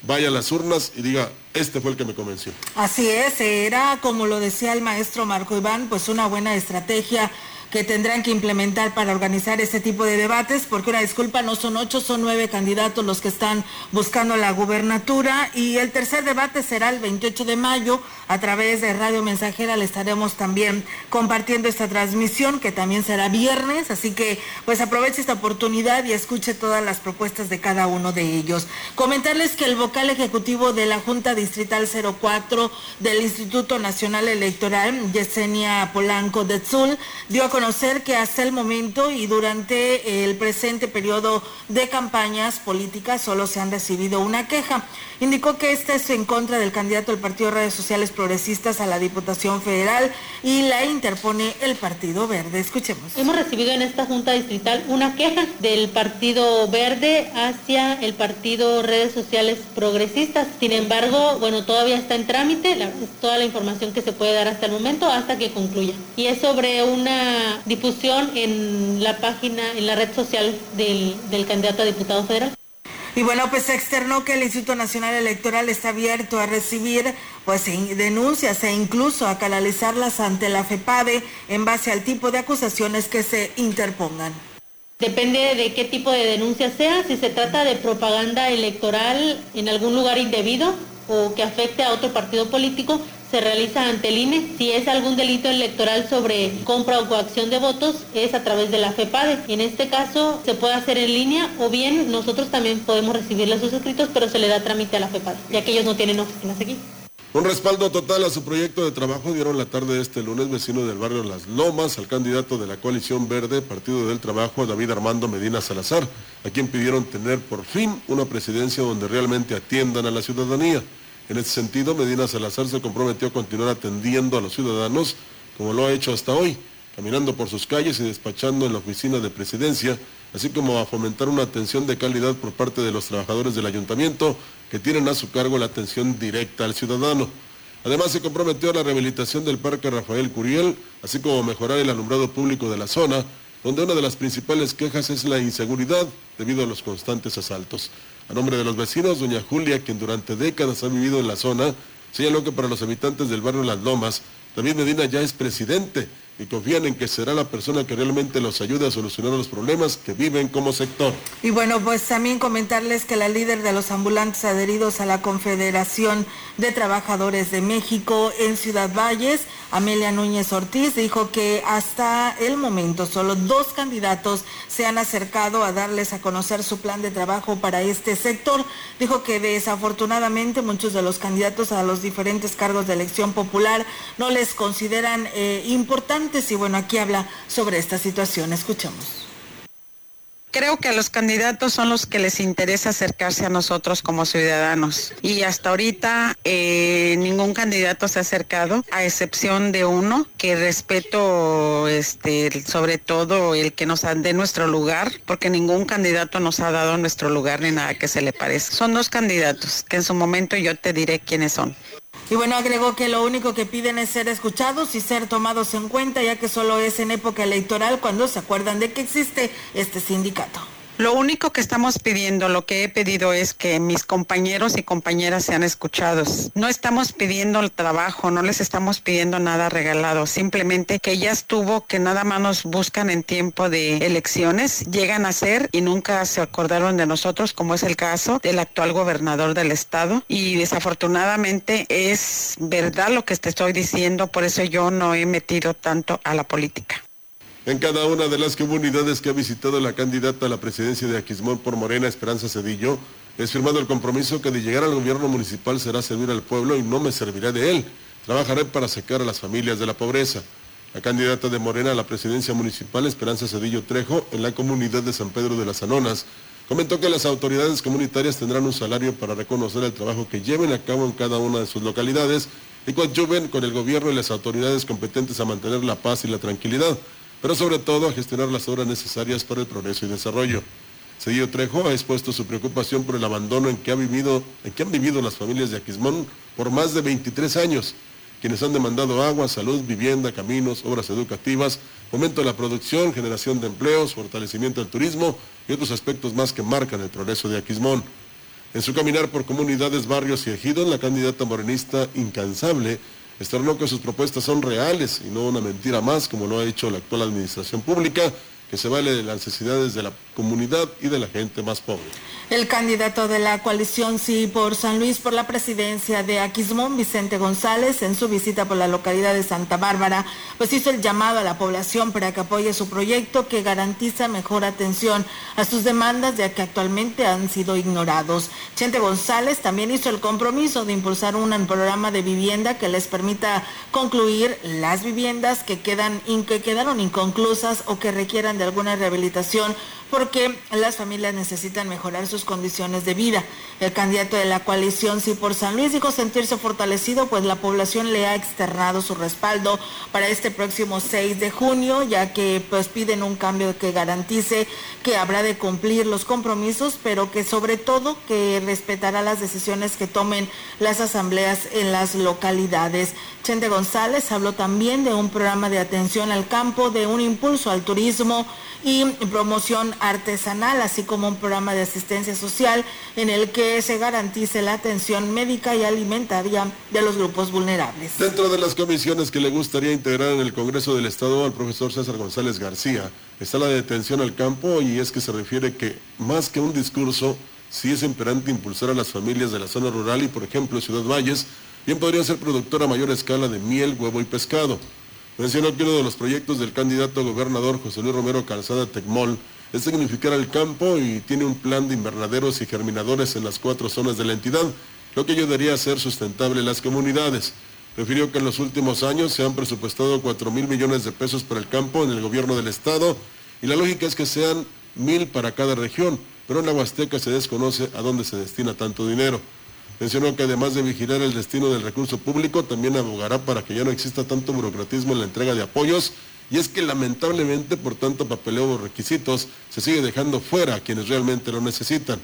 vaya a las urnas y diga, este fue el que me convenció. Así es, era como lo decía el maestro Marco Iván, pues una buena estrategia que tendrán que implementar para organizar ese tipo de debates, porque una disculpa, no son ocho, son nueve candidatos los que están buscando la gubernatura y el tercer debate será el 28 de mayo a través de Radio Mensajera, le estaremos también compartiendo esta transmisión que también será viernes, así que pues aproveche esta oportunidad y escuche todas las propuestes de cada uno de ellos. Comentarles que el vocal ejecutivo de la Junta Distrital 04 del Instituto Nacional Electoral, Yesenia Polanco de Zul, dio a conocer que hasta el momento y durante el presente periodo de campañas políticas solo se han recibido una queja. Indicó que esta es en contra del candidato del Partido de Redes Sociales Progresistas a la Diputación Federal y la interpone el Partido Verde. Escuchemos. Hemos recibido en esta Junta Distrital una queja del Partido Verde hacia el Partido Redes Sociales Progresistas. Sin embargo, bueno, todavía está en trámite, es toda la información que se puede dar hasta el momento hasta que concluya. Y es sobre una difusión en la página, en la red social del, del candidato a diputado federal. Y bueno, pues externó que el Instituto Nacional Electoral está abierto a recibir pues denuncias e incluso a canalizarlas ante la FEPADE en base al tipo de acusaciones que se interpongan. Depende de qué tipo de denuncia sea, si se trata de propaganda electoral en algún lugar indebido o que afecte a otro partido político, se realiza ante el INE. Si es algún delito electoral sobre compra o coacción de votos, es a través de la FEPADE. En este caso se puede hacer en línea o bien nosotros también podemos recibirle sus escritos, pero se le da trámite a la FEPADE, ya que ellos no tienen oficinas aquí. Un respaldo total a su proyecto de trabajo dieron la tarde de este lunes vecinos del barrio Las Lomas al candidato de la coalición verde, Partido del Trabajo, David Armando Medina Salazar, a quien pidieron tener por fin una presidencia donde realmente atiendan a la ciudadanía. En ese sentido, Medina Salazar se comprometió a continuar atendiendo a los ciudadanos como lo ha hecho hasta hoy, caminando por sus calles y despachando en la oficina de presidencia, así como a fomentar una atención de calidad por parte de los trabajadores del ayuntamiento que tienen a su cargo la atención directa al ciudadano. Además, se comprometió a la rehabilitación del Parque Rafael Curiel, así como mejorar el alumbrado público de la zona, donde una de las principales quejas es la inseguridad debido a los constantes asaltos. A nombre de los vecinos, doña Julia, quien durante décadas ha vivido en la zona, señaló que para los habitantes del barrio Las Lomas, David Medina ya es presidente y confían en que será la persona que realmente los ayude a solucionar los problemas que viven como sector. Y bueno, pues también comentarles que la líder de los ambulantes adheridos a la Confederación de Trabajadores de México en Ciudad Valles, Amelia Núñez Ortiz, dijo que hasta el momento solo dos candidatos se han acercado a darles a conocer su plan de trabajo para este sector. Dijo que desafortunadamente muchos de los candidatos a los diferentes cargos de elección popular no les consideran eh, importantes y bueno, aquí habla sobre esta situación. Escuchemos. Creo que a los candidatos son los que les interesa acercarse a nosotros como ciudadanos. Y hasta ahorita eh, ningún candidato se ha acercado, a excepción de uno, que respeto este, sobre todo el que nos dé nuestro lugar, porque ningún candidato nos ha dado nuestro lugar ni nada que se le parezca. Son dos candidatos, que en su momento yo te diré quiénes son. Y bueno, agregó que lo único que piden es ser escuchados y ser tomados en cuenta, ya que solo es en época electoral cuando se acuerdan de que existe este sindicato. Lo único que estamos pidiendo, lo que he pedido es que mis compañeros y compañeras sean escuchados. No estamos pidiendo el trabajo, no les estamos pidiendo nada regalado, simplemente que ya estuvo, que nada más nos buscan en tiempo de elecciones, llegan a ser y nunca se acordaron de nosotros, como es el caso del actual gobernador del estado. Y desafortunadamente es verdad lo que te estoy diciendo, por eso yo no he metido tanto a la política. En cada una de las comunidades que ha visitado la candidata a la presidencia de Aquismón por Morena, Esperanza Cedillo, es firmado el compromiso que de llegar al gobierno municipal será servir al pueblo y no me servirá de él. Trabajaré para sacar a las familias de la pobreza. La candidata de Morena a la presidencia municipal, Esperanza Cedillo Trejo, en la comunidad de San Pedro de las Anonas, comentó que las autoridades comunitarias tendrán un salario para reconocer el trabajo que lleven a cabo en cada una de sus localidades y coadyuven con el gobierno y las autoridades competentes a mantener la paz y la tranquilidad pero sobre todo a gestionar las obras necesarias para el progreso y desarrollo. Cedillo Trejo ha expuesto su preocupación por el abandono en que, ha vivido, en que han vivido las familias de Aquismón por más de 23 años, quienes han demandado agua, salud, vivienda, caminos, obras educativas, fomento de la producción, generación de empleos, fortalecimiento del turismo y otros aspectos más que marcan el progreso de Aquismón. En su caminar por comunidades, barrios y ejidos, la candidata morenista incansable externó que sus propuestas son reales y no una mentira más, como lo ha hecho la actual administración pública, que se vale de las necesidades de la comunidad y de la gente más pobre. El candidato de la coalición Sí por San Luis por la presidencia de Aquismón, Vicente González, en su visita por la localidad de Santa Bárbara, pues hizo el llamado a la población para que apoye su proyecto que garantiza mejor atención a sus demandas ya que actualmente han sido ignorados. Chente González también hizo el compromiso de impulsar un programa de vivienda que les permita concluir las viviendas que quedan que quedaron inconclusas o que requieran de alguna rehabilitación porque las familias necesitan mejorar sus condiciones de vida. El candidato de la coalición Sí por San Luis dijo sentirse fortalecido, pues la población le ha externado su respaldo para este próximo 6 de junio, ya que pues piden un cambio que garantice que habrá de cumplir los compromisos, pero que sobre todo que respetará las decisiones que tomen las asambleas en las localidades. Chente González habló también de un programa de atención al campo, de un impulso al turismo y promoción artesanal, así como un programa de asistencia social en el que se garantice la atención médica y alimentaria de los grupos vulnerables. Dentro de las comisiones que le gustaría integrar en el Congreso del Estado al profesor César González García está la detención al campo y es que se refiere que más que un discurso, sí es imperante impulsar a las familias de la zona rural y por ejemplo Ciudad Valles, bien podría ser productora a mayor escala de miel, huevo y pescado. Mencionó que uno de los proyectos del candidato a gobernador José Luis Romero Calzada Tecmol es significar el campo y tiene un plan de invernaderos y germinadores en las cuatro zonas de la entidad, lo que ayudaría a hacer sustentable las comunidades. Refirió que en los últimos años se han presupuestado 4 mil millones de pesos para el campo en el gobierno del estado y la lógica es que sean mil para cada región, pero en la Huasteca se desconoce a dónde se destina tanto dinero. Mencionó que además de vigilar el destino del recurso público, también abogará para que ya no exista tanto burocratismo en la entrega de apoyos. Y es que lamentablemente por tanto papeleo o requisitos se sigue dejando fuera a quienes realmente lo necesitan.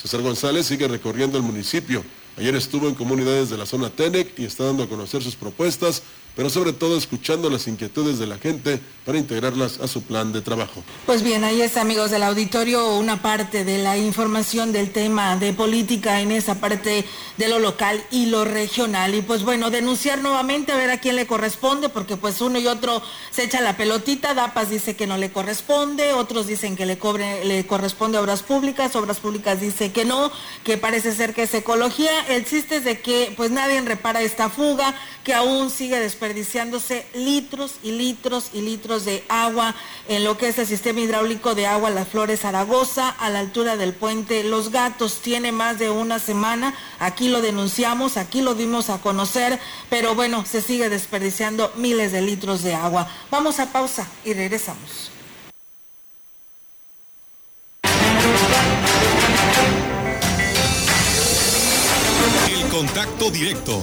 César González sigue recorriendo el municipio. Ayer estuvo en comunidades de la zona TENEC y está dando a conocer sus propuestas pero sobre todo escuchando las inquietudes de la gente para integrarlas a su plan de trabajo. Pues bien, ahí está, amigos del auditorio, una parte de la información del tema de política en esa parte de lo local y lo regional. Y pues bueno, denunciar nuevamente a ver a quién le corresponde, porque pues uno y otro se echa la pelotita, DAPAS dice que no le corresponde, otros dicen que le, cobre, le corresponde obras públicas, obras públicas dice que no, que parece ser que es ecología. El chiste es de que pues nadie repara esta fuga, que aún sigue después desperdiciándose litros y litros y litros de agua en lo que es el sistema hidráulico de agua Las Flores Zaragoza, a la altura del puente Los Gatos. Tiene más de una semana, aquí lo denunciamos, aquí lo dimos a conocer, pero bueno, se sigue desperdiciando miles de litros de agua. Vamos a pausa y regresamos. Contacto directo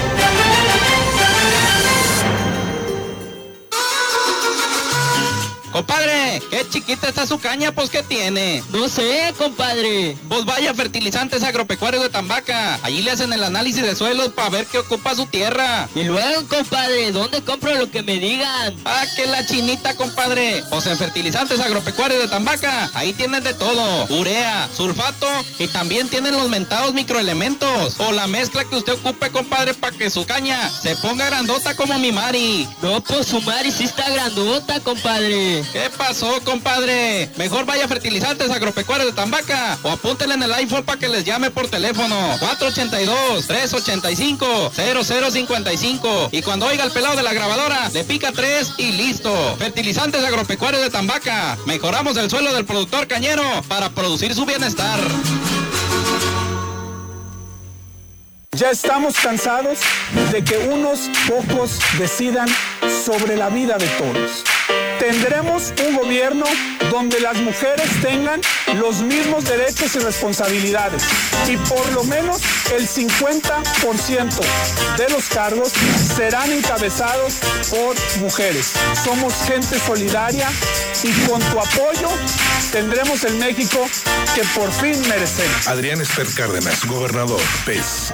Compadre, qué chiquita está su caña, pues ¿qué tiene? No sé, compadre. Pues vaya fertilizantes agropecuarios de Tambaca. Allí le hacen el análisis de suelos para ver qué ocupa su tierra. Y luego, compadre, ¿dónde compro lo que me digan? Ah, que la chinita, compadre. Pues en fertilizantes agropecuarios de Tambaca, ahí tienen de todo. Urea, sulfato y también tienen los mentados microelementos. O la mezcla que usted ocupe, compadre, para que su caña se ponga grandota como mi Mari. No, pues su Mari sí está grandota, compadre. ¿Qué pasó, compadre? Mejor vaya a fertilizantes agropecuarios de Tambaca o apúntenle en el iPhone para que les llame por teléfono 482-385-0055 y cuando oiga el pelado de la grabadora le pica 3 y listo. Fertilizantes agropecuarios de Tambaca. Mejoramos el suelo del productor cañero para producir su bienestar. Ya estamos cansados de que unos pocos decidan sobre la vida de todos. Tendremos un gobierno donde las mujeres tengan los mismos derechos y responsabilidades y por lo menos el 50% de los cargos serán encabezados por mujeres. Somos gente solidaria y con tu apoyo tendremos el México que por fin merecemos. Adrián Esper Cárdenas, gobernador, PES.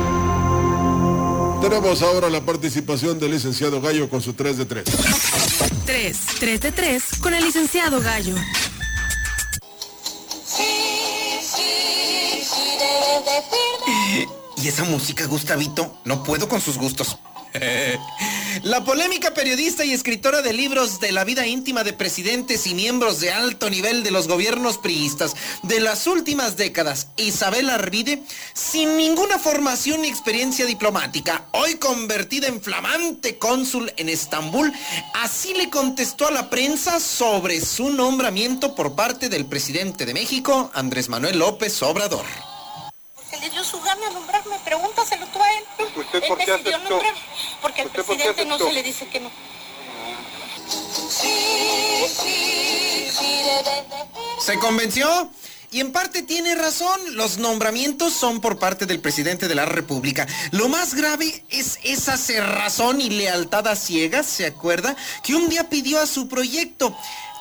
Tenemos ahora la participación del licenciado Gallo con su 3 de 3. 3, 3 de 3 con el licenciado Gallo. ¿Y esa música, Gustavito? No puedo con sus gustos. La polémica periodista y escritora de libros de la vida íntima de presidentes y miembros de alto nivel de los gobiernos priistas de las últimas décadas, Isabel Arvide, sin ninguna formación ni experiencia diplomática, hoy convertida en flamante cónsul en Estambul, así le contestó a la prensa sobre su nombramiento por parte del presidente de México, Andrés Manuel López Obrador. Se le dio su gana nombrarme, pregúntaselo tú a él. ¿Usted él por qué decidió aceptó? nombrarme, porque al ¿Usted por qué presidente no se le dice que no. ¿Se convenció? Y en parte tiene razón, los nombramientos son por parte del presidente de la República. Lo más grave es esa cerrazón y lealtad a ciegas, ¿se acuerda? Que un día pidió a su proyecto.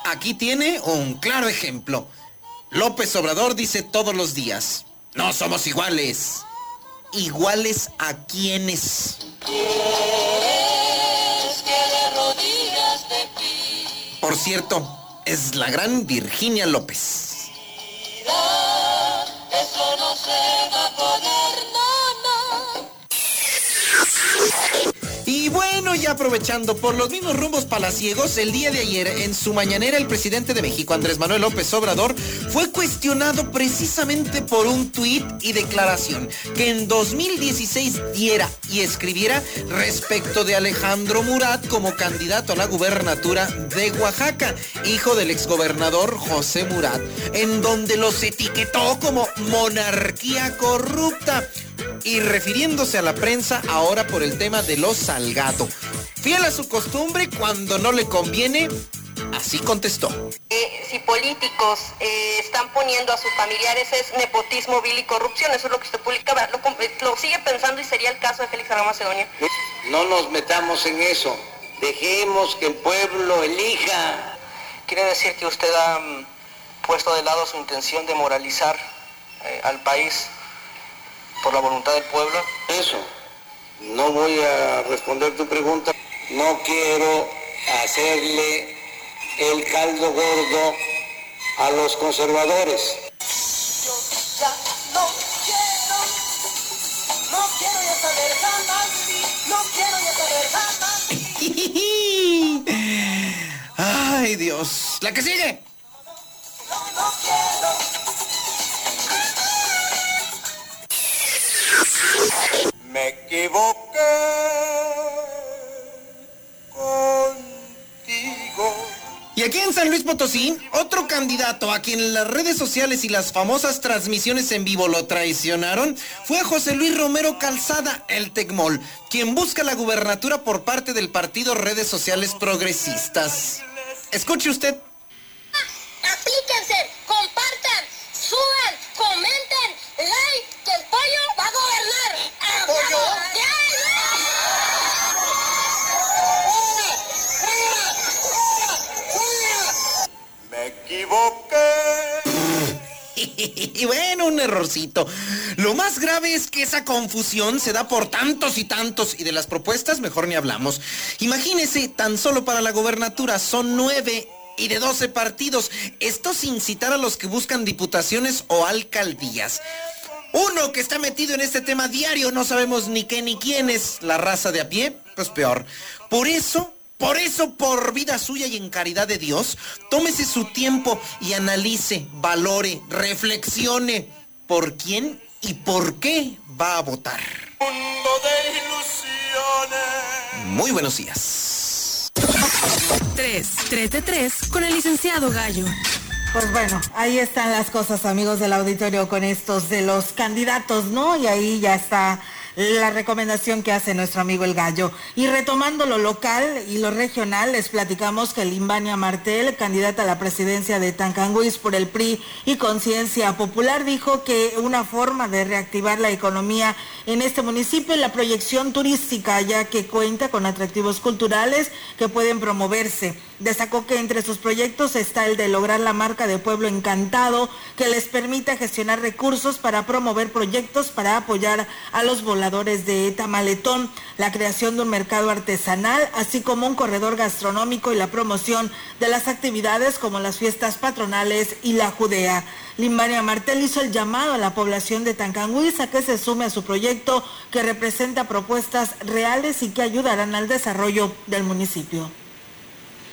Aquí tiene un claro ejemplo. López Obrador dice todos los días, no somos iguales. ¿Iguales a quiénes? Por cierto, es la gran Virginia López. Y bueno, ya aprovechando por los mismos rumbos palaciegos, el día de ayer en su mañanera el presidente de México, Andrés Manuel López Obrador, fue cuestionado precisamente por un tuit y declaración que en 2016 diera y escribiera respecto de Alejandro Murat como candidato a la gubernatura de Oaxaca, hijo del exgobernador José Murat, en donde los etiquetó como monarquía corrupta. Y refiriéndose a la prensa ahora por el tema de los Salgado. Fiel a su costumbre, cuando no le conviene, así contestó. Eh, si políticos eh, están poniendo a sus familiares es nepotismo, vil y corrupción, eso es lo que usted publicaba. Lo, eh, lo sigue pensando y sería el caso de Félix Salgado Macedonio. No nos metamos en eso. Dejemos que el pueblo elija. Quiere decir que usted ha mm, puesto de lado su intención de moralizar eh, al país por la voluntad del pueblo. Eso. No voy a responder tu pregunta. No quiero hacerle el caldo gordo a los conservadores. Ya no quiero, no quiero ya saber jamás, no quiero ya saber jamás. Ay, Dios. La que sigue. No quiero. Me equivoqué contigo. Y aquí en San Luis Potosí, otro candidato a quien las redes sociales y las famosas transmisiones en vivo lo traicionaron fue José Luis Romero Calzada, el Tecmol, quien busca la gubernatura por parte del partido Redes Sociales Progresistas. Escuche usted. Aplíquense, compartan, suban, comenten, like, que el pollo va a gobernar. Me equivoqué. Y bueno, un errorcito. Lo más grave es que esa confusión se da por tantos y tantos y de las propuestas mejor ni hablamos. Imagínese, tan solo para la gobernatura son nueve y de 12 partidos. Esto sin citar a los que buscan diputaciones o alcaldías. Uno que está metido en este tema diario, no sabemos ni qué ni quién es la raza de a pie, pues peor. Por eso, por eso, por vida suya y en caridad de Dios, tómese su tiempo y analice, valore, reflexione por quién y por qué va a votar. Mundo de ilusiones. Muy buenos días. 3, 3 de 3 con el licenciado Gallo. Pues bueno, ahí están las cosas, amigos del auditorio, con estos de los candidatos, ¿no? Y ahí ya está la recomendación que hace nuestro amigo el gallo. Y retomando lo local y lo regional, les platicamos que Limbania Martel, candidata a la presidencia de Tancanguis por el PRI y Conciencia Popular, dijo que una forma de reactivar la economía en este municipio es la proyección turística, ya que cuenta con atractivos culturales que pueden promoverse. Destacó que entre sus proyectos está el de lograr la marca de pueblo encantado que les permita gestionar recursos para promover proyectos para apoyar a los voladores de Tamaletón, la creación de un mercado artesanal, así como un corredor gastronómico y la promoción de las actividades como las fiestas patronales y la judea. Limbania Martel hizo el llamado a la población de Tancanguis a que se sume a su proyecto que representa propuestas reales y que ayudarán al desarrollo del municipio.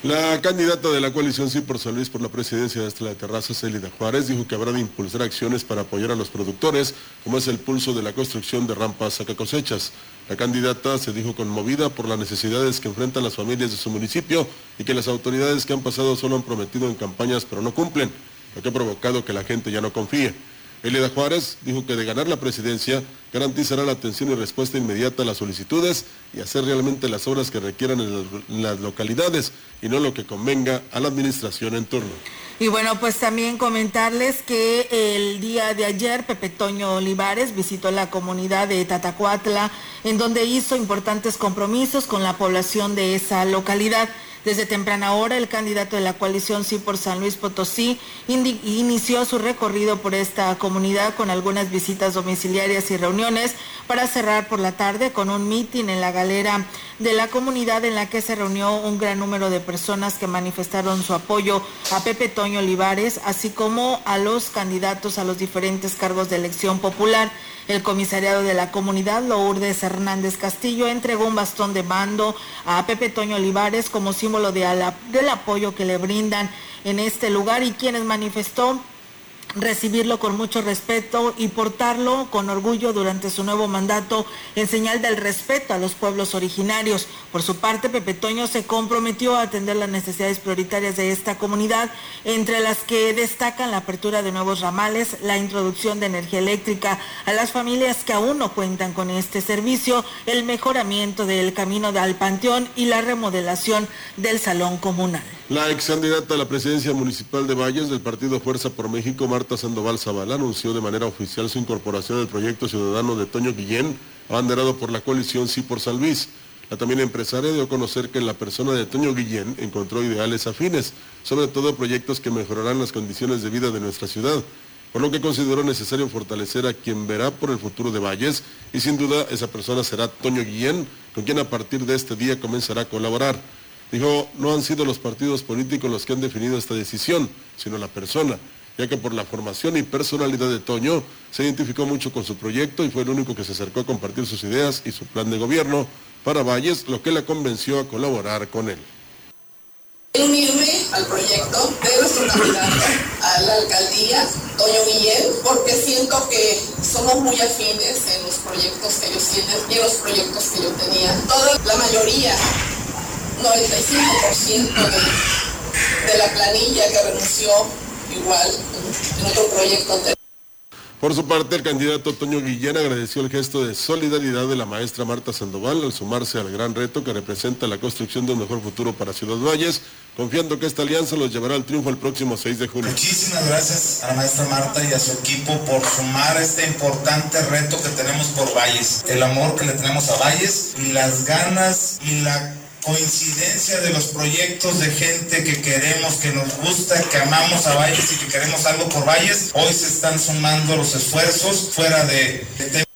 La candidata de la coalición Sí por San Luis por la presidencia de Estela de Terrazas, Elida Juárez, dijo que habrá de impulsar acciones para apoyar a los productores, como es el pulso de la construcción de rampas saca cosechas. La candidata se dijo conmovida por las necesidades que enfrentan las familias de su municipio y que las autoridades que han pasado solo han prometido en campañas pero no cumplen, lo que ha provocado que la gente ya no confíe. Elida Juárez dijo que de ganar la presidencia garantizará la atención y respuesta inmediata a las solicitudes y hacer realmente las obras que requieran en las localidades y no lo que convenga a la administración en turno. Y bueno, pues también comentarles que el día de ayer Pepe Toño Olivares visitó la comunidad de Tatacuatla, en donde hizo importantes compromisos con la población de esa localidad. Desde temprana hora, el candidato de la coalición Sí por San Luis Potosí inició su recorrido por esta comunidad con algunas visitas domiciliarias y reuniones para cerrar por la tarde con un mitin en la galera de la comunidad en la que se reunió un gran número de personas que manifestaron su apoyo a Pepe Toño Olivares, así como a los candidatos a los diferentes cargos de elección popular. El comisariado de la comunidad, Lourdes Hernández Castillo, entregó un bastón de mando a Pepe Toño Olivares como símbolo del apoyo que le brindan en este lugar y quienes manifestó recibirlo con mucho respeto y portarlo con orgullo durante su nuevo mandato en señal del respeto a los pueblos originarios. Por su parte, Pepe Toño se comprometió a atender las necesidades prioritarias de esta comunidad, entre las que destacan la apertura de nuevos ramales, la introducción de energía eléctrica a las familias que aún no cuentan con este servicio, el mejoramiento del camino al Panteón y la remodelación del salón comunal. La ex candidata a la presidencia municipal de Valles del Partido Fuerza por México, Marta Sandoval Zavala, anunció de manera oficial su incorporación al proyecto ciudadano de Toño Guillén, abanderado por la coalición Sí por San Luis. La también empresaria dio a conocer que en la persona de Toño Guillén encontró ideales afines, sobre todo proyectos que mejorarán las condiciones de vida de nuestra ciudad, por lo que consideró necesario fortalecer a quien verá por el futuro de Valles y sin duda esa persona será Toño Guillén, con quien a partir de este día comenzará a colaborar. Dijo, no han sido los partidos políticos los que han definido esta decisión, sino la persona, ya que por la formación y personalidad de Toño se identificó mucho con su proyecto y fue el único que se acercó a compartir sus ideas y su plan de gobierno para Valles, lo que la convenció a colaborar con él. Unirme al proyecto de nuestro candidato a la alcaldía, Toño Guillén, porque siento que somos muy afines en los proyectos que ellos tienen y en los proyectos que yo tenía. Toda la mayoría 95% de, de la planilla que renunció igual en otro proyecto anterior. Por su parte, el candidato Toño Guillén agradeció el gesto de solidaridad de la maestra Marta Sandoval al sumarse al gran reto que representa la construcción de un mejor futuro para Ciudad Valles, confiando que esta alianza los llevará al triunfo el próximo 6 de junio. Muchísimas gracias a la maestra Marta y a su equipo por sumar este importante reto que tenemos por Valles, el amor que le tenemos a Valles y las ganas y la coincidencia de los proyectos de gente que queremos, que nos gusta, que amamos a Valles y que queremos algo por Valles, hoy se están sumando los esfuerzos fuera de... de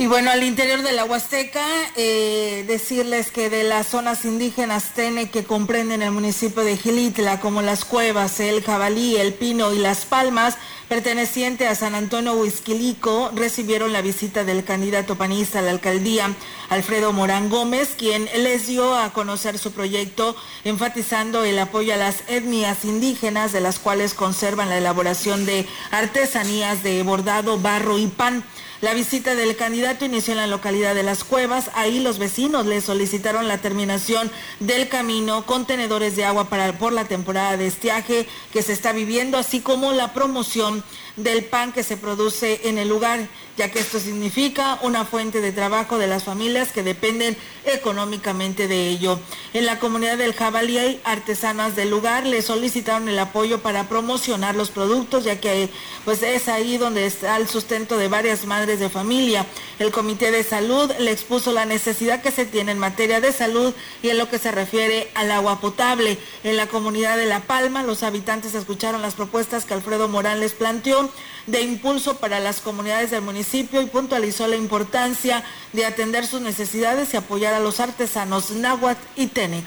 y bueno, al interior de la Huasteca, eh, decirles que de las zonas indígenas TENE que comprenden el municipio de Gilitla, como las Cuevas, el Jabalí, el Pino y las Palmas, perteneciente a San Antonio Huizquilico, recibieron la visita del candidato panista a la alcaldía, Alfredo Morán Gómez, quien les dio a conocer su proyecto, enfatizando el apoyo a las etnias indígenas, de las cuales conservan la elaboración de artesanías de bordado, barro y pan. La visita del candidato inició en la localidad de Las Cuevas. Ahí los vecinos le solicitaron la terminación del camino, contenedores de agua para, por la temporada de estiaje que se está viviendo, así como la promoción del pan que se produce en el lugar, ya que esto significa una fuente de trabajo de las familias que dependen económicamente de ello. En la comunidad del Jabalí, artesanas del lugar le solicitaron el apoyo para promocionar los productos, ya que pues es ahí donde está el sustento de varias madres de familia. El Comité de Salud le expuso la necesidad que se tiene en materia de salud y en lo que se refiere al agua potable. En la comunidad de La Palma, los habitantes escucharon las propuestas que Alfredo Morán les planteó de impulso para las comunidades del municipio y puntualizó la importancia de atender sus necesidades y apoyar a los artesanos náhuatl y tenec.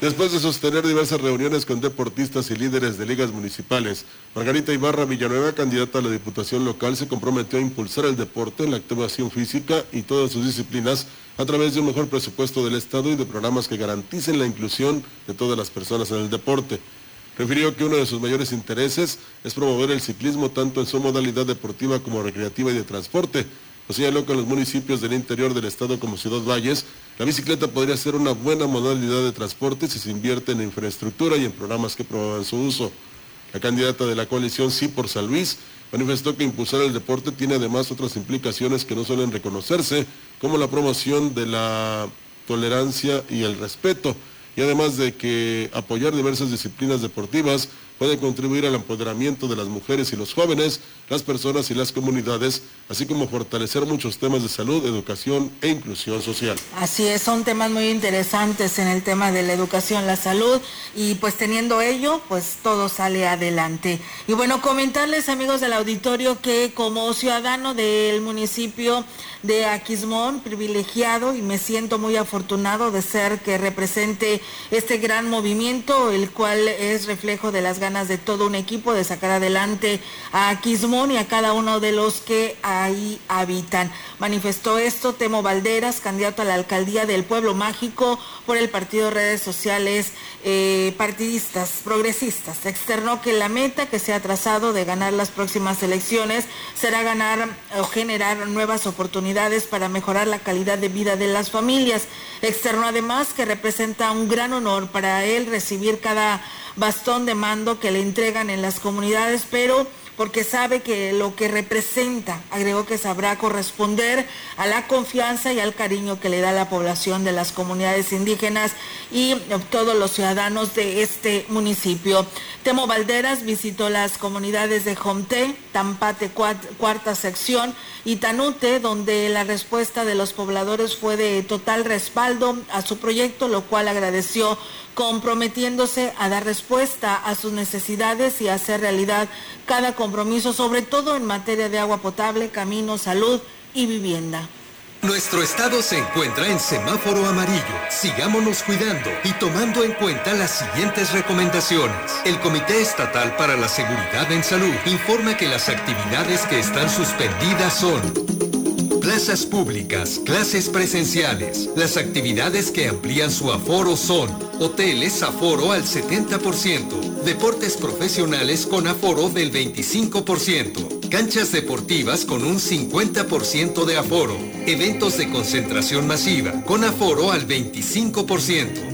Después de sostener diversas reuniones con deportistas y líderes de ligas municipales, Margarita Ibarra Villanueva, candidata a la Diputación Local, se comprometió a impulsar el deporte, la activación física y todas sus disciplinas a través de un mejor presupuesto del Estado y de programas que garanticen la inclusión de todas las personas en el deporte. Refirió que uno de sus mayores intereses es promover el ciclismo tanto en su modalidad deportiva como recreativa y de transporte. Lo que en los municipios del interior del estado como Ciudad Valles, la bicicleta podría ser una buena modalidad de transporte si se invierte en infraestructura y en programas que promuevan su uso. La candidata de la coalición Sí por San Luis manifestó que impulsar el deporte tiene además otras implicaciones que no suelen reconocerse, como la promoción de la tolerancia y el respeto y además de que apoyar diversas disciplinas deportivas puede contribuir al empoderamiento de las mujeres y los jóvenes, las personas y las comunidades, así como fortalecer muchos temas de salud, educación e inclusión social. Así es, son temas muy interesantes en el tema de la educación, la salud y pues teniendo ello, pues todo sale adelante. Y bueno, comentarles amigos del auditorio que como ciudadano del municipio de Aquismón, privilegiado y me siento muy afortunado de ser que represente este gran movimiento, el cual es reflejo de las ganas de todo un equipo de sacar adelante a Quismón y a cada uno de los que ahí habitan. Manifestó esto Temo Valderas, candidato a la alcaldía del Pueblo Mágico por el Partido Redes Sociales eh, Partidistas Progresistas. Externó que la meta que se ha trazado de ganar las próximas elecciones será ganar o generar nuevas oportunidades para mejorar la calidad de vida de las familias. Externó además que representa un gran honor para él recibir cada bastón de mando que le entregan en las comunidades, pero porque sabe que lo que representa, agregó que sabrá corresponder a la confianza y al cariño que le da la población de las comunidades indígenas y todos los ciudadanos de este municipio. Temo Valderas visitó las comunidades de Jomté, Tampate cuarta sección y Tanute, donde la respuesta de los pobladores fue de total respaldo a su proyecto, lo cual agradeció comprometiéndose a dar respuesta a sus necesidades y hacer realidad cada compromiso, sobre todo en materia de agua potable, camino, salud y vivienda. Nuestro estado se encuentra en semáforo amarillo. Sigámonos cuidando y tomando en cuenta las siguientes recomendaciones. El Comité Estatal para la Seguridad en Salud informa que las actividades que están suspendidas son plazas públicas, clases presenciales. Las actividades que amplían su aforo son hoteles aforo al 70%, deportes profesionales con aforo del 25%, canchas deportivas con un 50% de aforo, eventos de concentración masiva con aforo al 25%.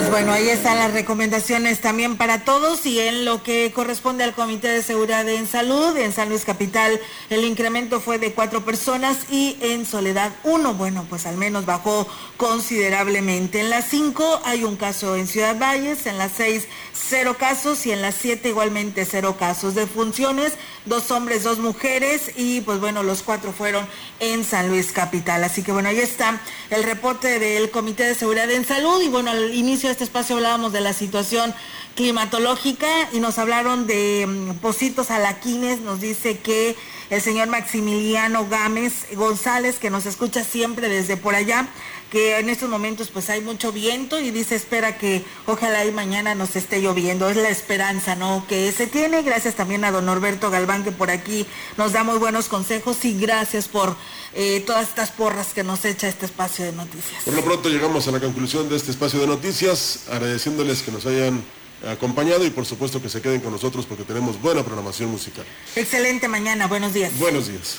Pues bueno, ahí están las recomendaciones también para todos y en lo que corresponde al Comité de Seguridad en Salud, en San Luis Capital el incremento fue de cuatro personas y en Soledad uno, bueno, pues al menos bajó considerablemente. En las cinco hay un caso en Ciudad Valles, en las seis cero casos y en las siete igualmente cero casos. De funciones, dos hombres, dos mujeres y pues bueno, los cuatro fueron en San Luis Capital. Así que bueno, ahí está el reporte del Comité de Seguridad en Salud y bueno, al inicio este espacio hablábamos de la situación climatológica y nos hablaron de mm, Positos Alaquines, nos dice que el señor Maximiliano Gámez González, que nos escucha siempre desde por allá, que en estos momentos pues hay mucho viento y dice espera que ojalá y mañana nos esté lloviendo. Es la esperanza, ¿no? Que se tiene. Gracias también a don Norberto Galván que por aquí nos da muy buenos consejos y gracias por eh, todas estas porras que nos echa este espacio de noticias. Por lo pronto llegamos a la conclusión de este espacio de noticias, agradeciéndoles que nos hayan acompañado y por supuesto que se queden con nosotros porque tenemos buena programación musical. Excelente mañana, buenos días. Buenos días.